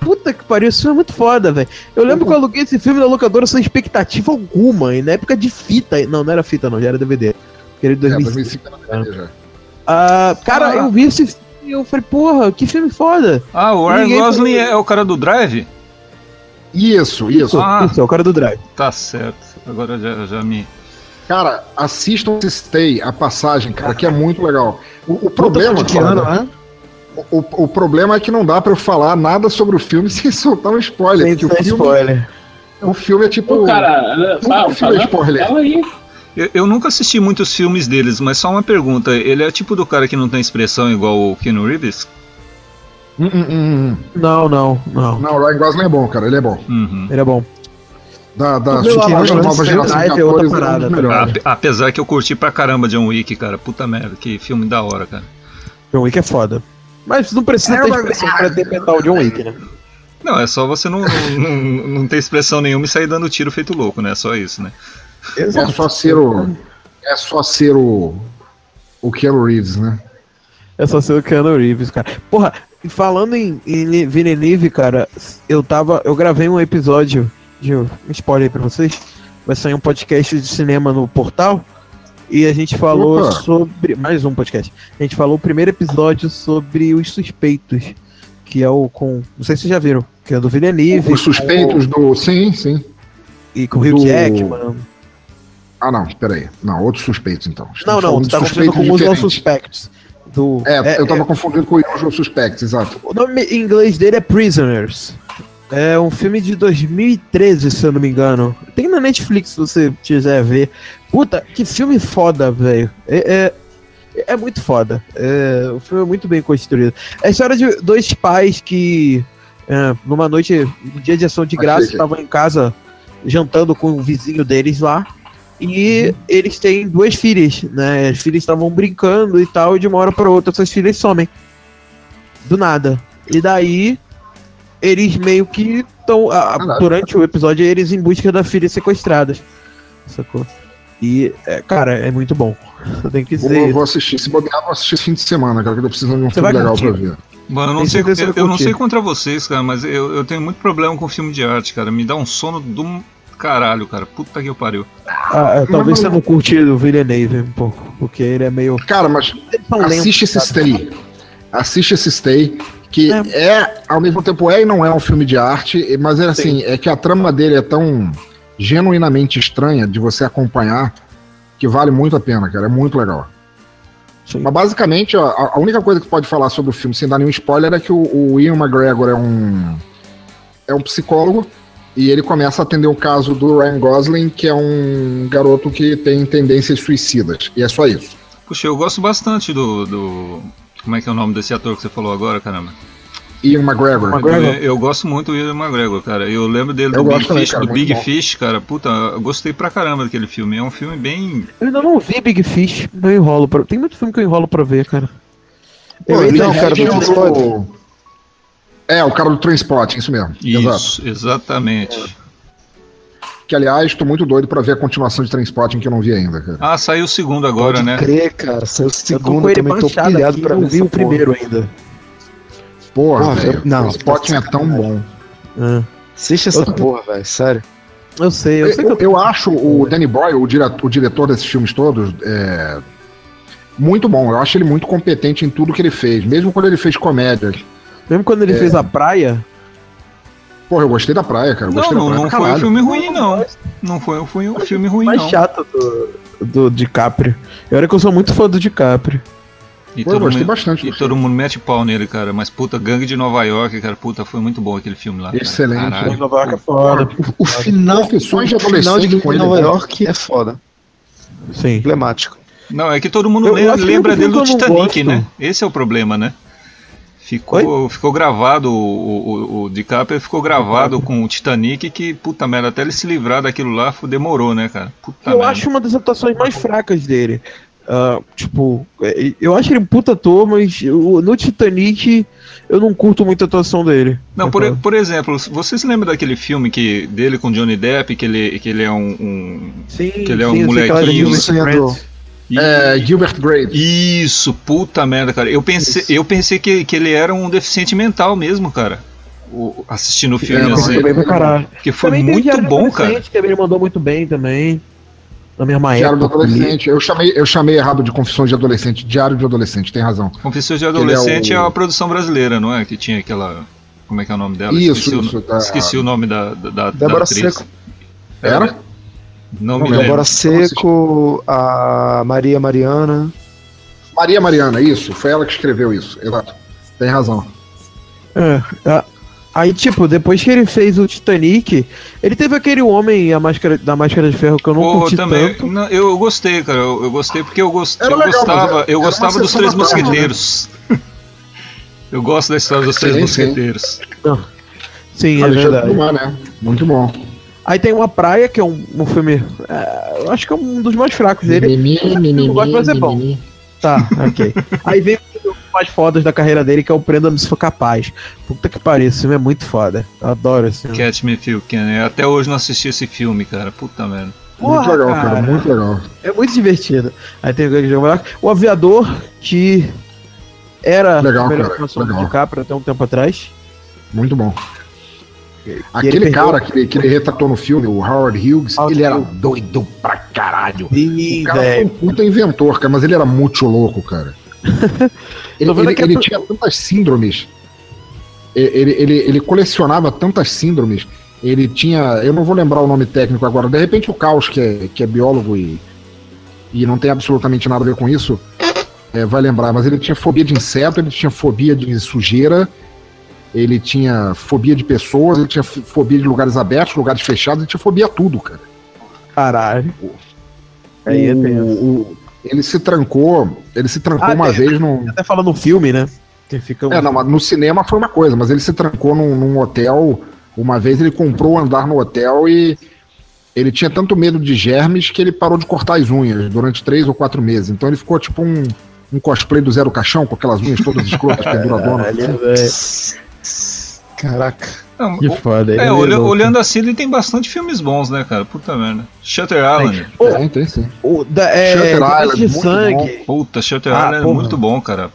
Puta que pariu, esse filme é muito foda, velho. Eu lembro que eu aluguei esse filme na locadora sem expectativa alguma. E na época de fita. Não, não era fita, não, já era DVD. Era de É, 2005. 2005 era DVD já. Ah, cara, Ah. eu vi esse filme e eu falei, porra, que filme foda. Ah, o Ryan Gosling falou- é o cara do Drive? Isso, isso. Ah. Isso, é o cara do Drive. Tá certo. Agora já, já me. Cara, assistam esse Stay, a passagem, cara, que é muito legal. O, o problema, Que ano, né? O, o problema é que não dá pra eu falar nada sobre o filme sem soltar um spoiler. Sem o filme, spoiler. o filme é tipo. Pô, cara, fala, um filme fala, spoiler. fala aí. Eu, eu nunca assisti muitos filmes deles, mas só uma pergunta. Ele é tipo do cara que não tem expressão igual o Keanu Reeves? Hum, hum, hum, hum. Não, não, não. Não, o Ryan Gosling é bom, cara, ele é bom. Uhum. Ele é bom. Da, da, nova geração de é atores, é um parada, tá. Ape- Apesar que eu curti pra caramba John Wick, cara. Puta merda, que filme da hora, cara. John Wick é foda. Mas não precisa ter expressão pra interpretar o John Wick, né? Não, é só você não, não, não, não ter expressão nenhuma e sair dando tiro feito louco, né? Só isso, né? É só ser o. É só ser o. O Keanu Reeves, né? É só ser o Keanu Reeves, cara. Porra, falando em, em Villeneuve, cara, eu tava. Eu gravei um episódio de. Um spoiler aí pra vocês. Vai sair um podcast de cinema no portal. E a gente falou Opa. sobre. Mais um podcast. A gente falou o primeiro episódio sobre os suspeitos. Que é o com. Não sei se vocês já viram. Que é do Villeneuve. Os suspeitos do. Sim, sim. E com o Hugh do- Jackman. Ah, não, peraí. Não, outros suspeitos, então. Não, Estamos não, falando tu tá confundindo com os diferentes. Suspects. Do, É, eu tava confundindo com o Usual Suspects, exato. O nome em inglês dele é Prisoners. É um filme de 2013, se eu não me engano. Tem na Netflix se você quiser ver. Puta, que filme foda, velho. É, é, é muito foda. É, o filme é muito bem construído. É a história de dois pais que, é, numa noite, no dia de ação de graça, estavam em casa jantando com o vizinho deles lá. E eles têm duas filhas, né? As filhas estavam brincando e tal, e de uma hora para outra essas filhas somem. Do nada. E daí, eles meio que estão. Caralho. Durante o episódio, eles em busca da filha sequestradas. Sacou? E, é, cara, é muito bom. Eu tenho que dizer. Vou, vou assistir. Se bobear, vou assistir esse fim de semana, cara, que eu tô precisando de um Você filme legal curtir. pra ver. Mano, eu não, Tem sei, eu, eu não sei contra vocês, cara, mas eu, eu tenho muito problema com filme de arte, cara. Me dá um sono do caralho, cara. Puta que eu pariu. Ah, é, talvez Mas- você não curte o Villeneuve um pouco, porque ele é meio. Cara, mas assiste esse? Stay. Assiste esse Stay, que É. é. ao mesmo tempo é e não é um filme de arte, mas é assim, é que a trama dele é tão genuinamente estranha de você acompanhar que vale muito a pena, cara. É muito legal. Sim. Mas basicamente, ó, a única coisa que pode falar sobre o filme sem dar nenhum spoiler é que o, o Ian McGregor é um é um psicólogo e ele começa a atender o caso do Ryan Gosling, que é um garoto que tem tendências suicidas. E é só isso. Puxa, eu gosto bastante do, do. Como é que é o nome desse ator que você falou agora, caramba? Ian McGregor. McGregor. Eu, eu gosto muito do Ian McGregor, cara. Eu lembro dele Eu do Big também, Fish, cara, do Big bom. Fish, cara. Puta, eu gostei pra caramba daquele filme. É um filme bem. Eu ainda não vi Big Fish, eu enrolo pra... Tem muito filme que eu enrolo pra ver, cara. Pô, Eu ele ainda é o cara do Tem o- Transpotting. É, o cara do Transpotting, isso mesmo. Exato. Isso, exatamente. Que, aliás, tô muito doido pra ver a continuação de Transpotting que eu não vi ainda, cara. Ah, saiu o segundo agora, Pode né? crer, cara. Saiu o Eu tô segundo, com ele também tô pilhado pra não ver vi o primeiro ainda. Porra, Porra, não, Transpotting é tão bom. Ah, Assiste essa Eu porra, velho. Sério. eu sei, eu sei que Eu, eu eu acho o Danny Boyle, o, dire- o diretor desses filmes todos, é, muito bom. Eu acho ele muito competente em tudo que ele fez, mesmo quando ele fez comédia. Mesmo quando ele É. fez a praia, Porra, eu gostei da praia, cara. Eu Não, gostei não, da praia não foi um filme ruim, não. Não foi, um- foi um filme ruim, mais não. chato do, do DiCaprio. E olha que eu sou muito fã do DiCaprio. E Pô, todo, mundo, bastante. e do todo mundo mete pau nele, cara. Mas puta, Gangue de Nova York, cara, puta, foi muito bom aquele filme lá. cara. Excelente. Caralho. Nova York é foda. O final, Confissões de o final de com ele, Nova né? York é foda. Sim. Emblemático. Não, é que todo mundo Eu- lembra é um dele do Titanic, gosto. né? Esse é o problema, né? Ficou, ficou gravado, o, o, o DiCaprio ficou gravado com o Titanic que, puta merda, até ele se livrar daquilo lá demorou, né, cara? Puta eu merda. acho uma das atuações mais fracas dele. Ah, tipo, é, eu acho ele um puta ator, mas o- no Titanic eu não curto muito a atuação dele. Não, por, por exemplo, vocês lembram daquele filme que, dele com Johnny Depp, que ele, que ele é um, um- Sim, que ele é um sim, molequinho. Friends. É, Gilbert Graves. Isso, puta merda, cara. Eu pensei, eu pensei que, que ele era um deficiente mental mesmo, cara. O- assistindo o filme, É, assim. Que foi Também muito bom, cara. Que ele mandou muito bem também. Na mesma Diário do época. Adolescente. Eu chamei, eu chamei errado de Confissões de Adolescente. Diário de Adolescente, tem razão. Confissões de é Adolescente é, o- uma produção brasileira, não é? Que tinha aquela. Como é que é o nome dela? Isso, esqueci, o, isso, no- tá. esqueci o nome da, da, da, da Débora atriz. Seco. Era? Não, Não me. Débora Seco, a Maria Mariana. Maria Mariana, isso. Foi ela que escreveu isso. Exato. Tem razão. É, a- aí, tipo, depois que ele fez o Titanic, ele teve aquele homem a máscara, da Máscara de Ferro que eu não Porra, curti também. tanto. Não, eu gostei, cara. Eu, eu gostei porque eu, gost, eu legal, gostava, era- eu gostava dos Três tarde, né? Mosqueteiros. eu gosto da história dos Três Sim, sim. Mosqueteiros. Sim, é verdade. Dumas, né? Muito bom. Aí tem uma praia, que é um, um filme. é, eu acho que é um dos mais fracos dele. Mimimi, Eu gosto, mas é bom. mimimi. Tá, ok. Aí vem mais fodas da carreira dele, que é o Prenda-me se for capaz. Puta que pariu, esse filme é muito foda. Eu adoro esse filme. Catch Me If You Can. Eu Até hoje não assisti esse filme, cara. Puta merda. Muito Porra, legal, cara. cara. Muito legal. É muito divertido. Aí tem o o Aviador, que era Legal, a melhor cara, atuação do legal. DiCaprio até um tempo atrás. Muito bom. ele Aquele perdeu- cara que ele, que ele retratou no filme, o Howard Hughes, Howard ele era Hughes. doido pra caralho. Sim, O cara foi um puta inventor, cara, mas ele era muito louco, cara. Ele, ele- ele tinha tantas síndromes. Ele, ele, ele colecionava tantas síndromes. Ele tinha. Eu não vou lembrar o nome técnico agora. De repente o Caos, que é, que é biólogo e, e não tem absolutamente nada a ver com isso, é, vai lembrar. Mas ele tinha fobia de inseto, ele tinha fobia de sujeira, ele tinha fobia de pessoas, ele tinha fobia de lugares abertos, lugares fechados, ele tinha fobia a tudo, cara. Caralho. Aí é tenso. o- ele se trancou, ele se trancou Ah, uma é. vez num. Até falando no filme, né? Que fica um- É, não, mas no cinema foi uma coisa, mas ele se trancou num, num hotel. Uma vez ele comprou um andar no hotel e ele tinha tanto medo de germes que ele parou de cortar as unhas durante três ou quatro meses. Então ele ficou tipo um, um cosplay do Zero Caixão, com aquelas unhas todas escrotas, penduradonas. Caralho. Caraca. Não, Que foda. é, é olha- olhando assim, ele tem bastante filmes bons, né, cara? Puta merda. Shutter Island. Pô, Tem, tem sim. o da, é, Shutter Island, de muito sangue. Puta, Shutter Ah, Island é muito bom, cara.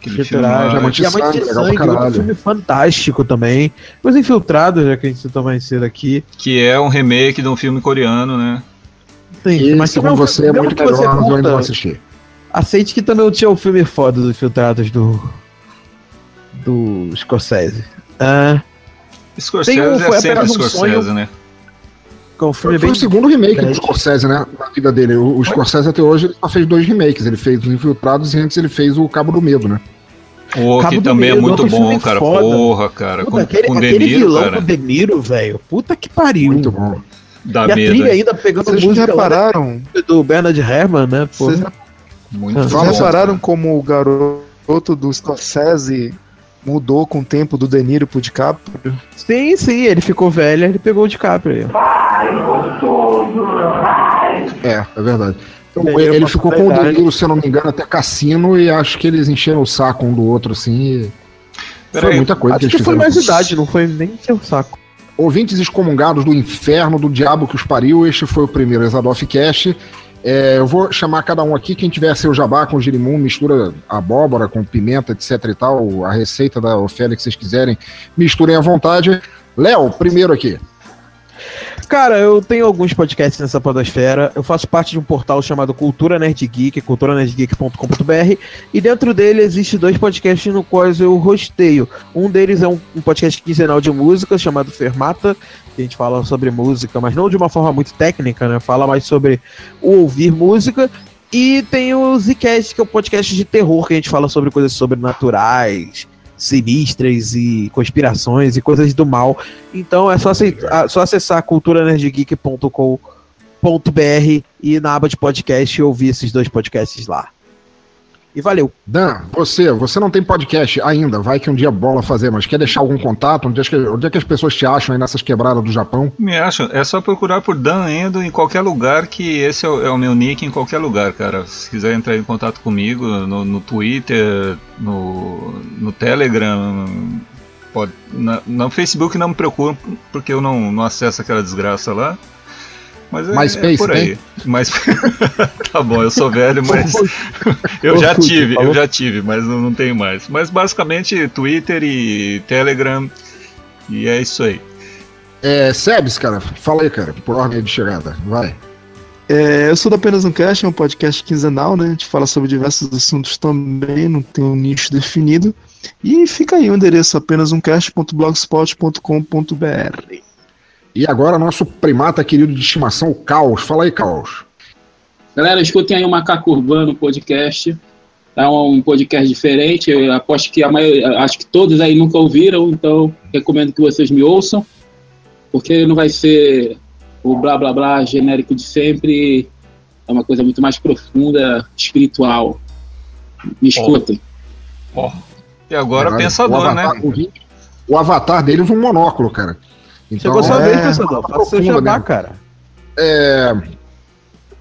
Aquele Shutter filme Island, Diamante de Sangue, de legal Sangue, outro caralho. filme fantástico também. Os Infiltrados, já que a gente citou mais cedo aqui. que é um remake de um filme coreano, né? Sim, mas segundo um você, é muito que melhor, você mas eu ainda não assisti. Aceite que também tinha o filme foda dos Infiltrados do. do Scorsese. Ah, Scorsese Tem um- foi é sempre apenas um Scorsese, sonho. né? é Foi bem. o segundo remake do. Scorsese, né? Na vida dele. O, o Scorsese até hoje ele só fez dois remakes. Ele fez Os Infiltrados e antes ele fez o Cabo do Medo, né? Pô, Cabo que também é Medo, muito outro bom, cara. foda. Porra, cara. Puta, Com, aquele com aquele Niro, vilão cara. com De Niro, velho. Puta que pariu. Muito bom. Dá E a medo. trilha ainda pegando Vocês música lá repararam? do Bernard Herrmann, né? Pô. Vocês Muito Vocês bom, repararam cara. como o garoto do Scorsese mudou com o tempo do De Niro pro DiCaprio? Sim, sim, ele ficou velho, ele pegou o DiCaprio. É, é verdade. Então, Ele ele é ficou com o verdade. Danilo, se eu não me engano, até cassino e acho que eles encheram o saco um do outro, assim. E... Foi Peraí, muita coisa que Acho eles que foi fizeram. mais idade, não foi nem seu saco. Ouvintes excomungados do inferno, do diabo que os pariu, este foi o primeiro Exadoff Cast. É, eu vou chamar cada um aqui, quem tiver seu jabá com girimum, mistura abóbora com pimenta, etc e tal, a receita da Ofélia que vocês quiserem, misturem à vontade. Léo, primeiro aqui. Cara, eu tenho alguns podcasts nessa podosfera. Eu faço parte de um portal chamado Cultura Nerd Geek, culturanerdgeek.com.br, e dentro dele existe dois podcasts no quais eu rosteio. Um deles é um, um podcast quinzenal de música chamado Fermata, que a gente fala sobre música, mas não de uma forma muito técnica, né? Fala mais sobre o ouvir música. E tem o Zcast, que é um podcast de terror, que a gente fala sobre coisas sobrenaturais, sinistras e conspirações e coisas do mal. Então é só, aceitar, só acessar culturanerdgeek.com.br e na aba de podcast ouvir esses dois podcasts lá. E valeu. Dan, você, você não tem podcast ainda, vai que um dia bola fazer, mas quer deixar algum contato? Onde é que, onde é que as pessoas te acham aí nessas quebradas do Japão? Me acham, é só procurar por Dan Endo em qualquer lugar, que esse é o, é o meu nick em qualquer lugar, cara. Se quiser entrar em contato comigo no, no Twitter, no, no Telegram, pode, na, no Facebook não me procura, porque eu não, não acesso aquela desgraça lá. Mas é, MySpace, é por aí. Mas tá bom, eu sou velho, mas eu já tive, eu já tive, mas não, não tenho mais. Mas basicamente Twitter e Telegram e é isso aí. É, Sebes, cara, fala aí, cara, por ordem de chegada. Vai. É, eu sou do Apenas um Cast, é um podcast quinzenal, né? A gente fala sobre diversos assuntos também, não tem um nicho definido. E fica aí o endereço apenasemcast.blogspot.com.br. E agora nosso primata querido de estimação, o Caos. Fala aí, Caos. Galera, escutem aí o Macaco Urbano podcast. É um podcast diferente. Eu aposto que a maioria, acho que todos aí nunca ouviram, então recomendo que vocês me ouçam, porque não vai ser o blá blá blá genérico de sempre. É uma coisa muito mais profunda, espiritual. Me escutem. Ó. E agora, Caralho, pensador, o avatar, né? o O avatar dele usa um monóculo, cara. Então, Chegou sua é- vez, pensador. Faça seu jabá, mesmo. cara. É,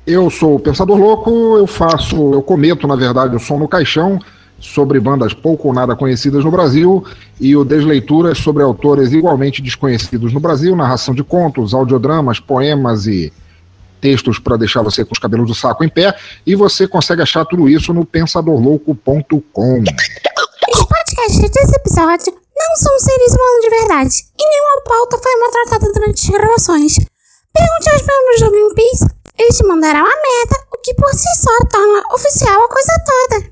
eu sou o Pensador Louco, eu faço, eu cometo, na verdade, o som no caixão sobre bandas pouco ou nada conhecidas no Brasil e o Desleituras sobre autores igualmente desconhecidos no Brasil, narração de contos, audiodramas, poemas e textos para deixar você com os cabelos do saco em pé, e você consegue achar tudo isso no pensadorlouco.com. Os podcasts desse episódio não são seres humanos de verdade e nenhuma pauta foi maltratada durante as gravações. Pergunte aos membros do Greenpeace, eles te mandarão a meta, o que por si só torna oficial a coisa toda.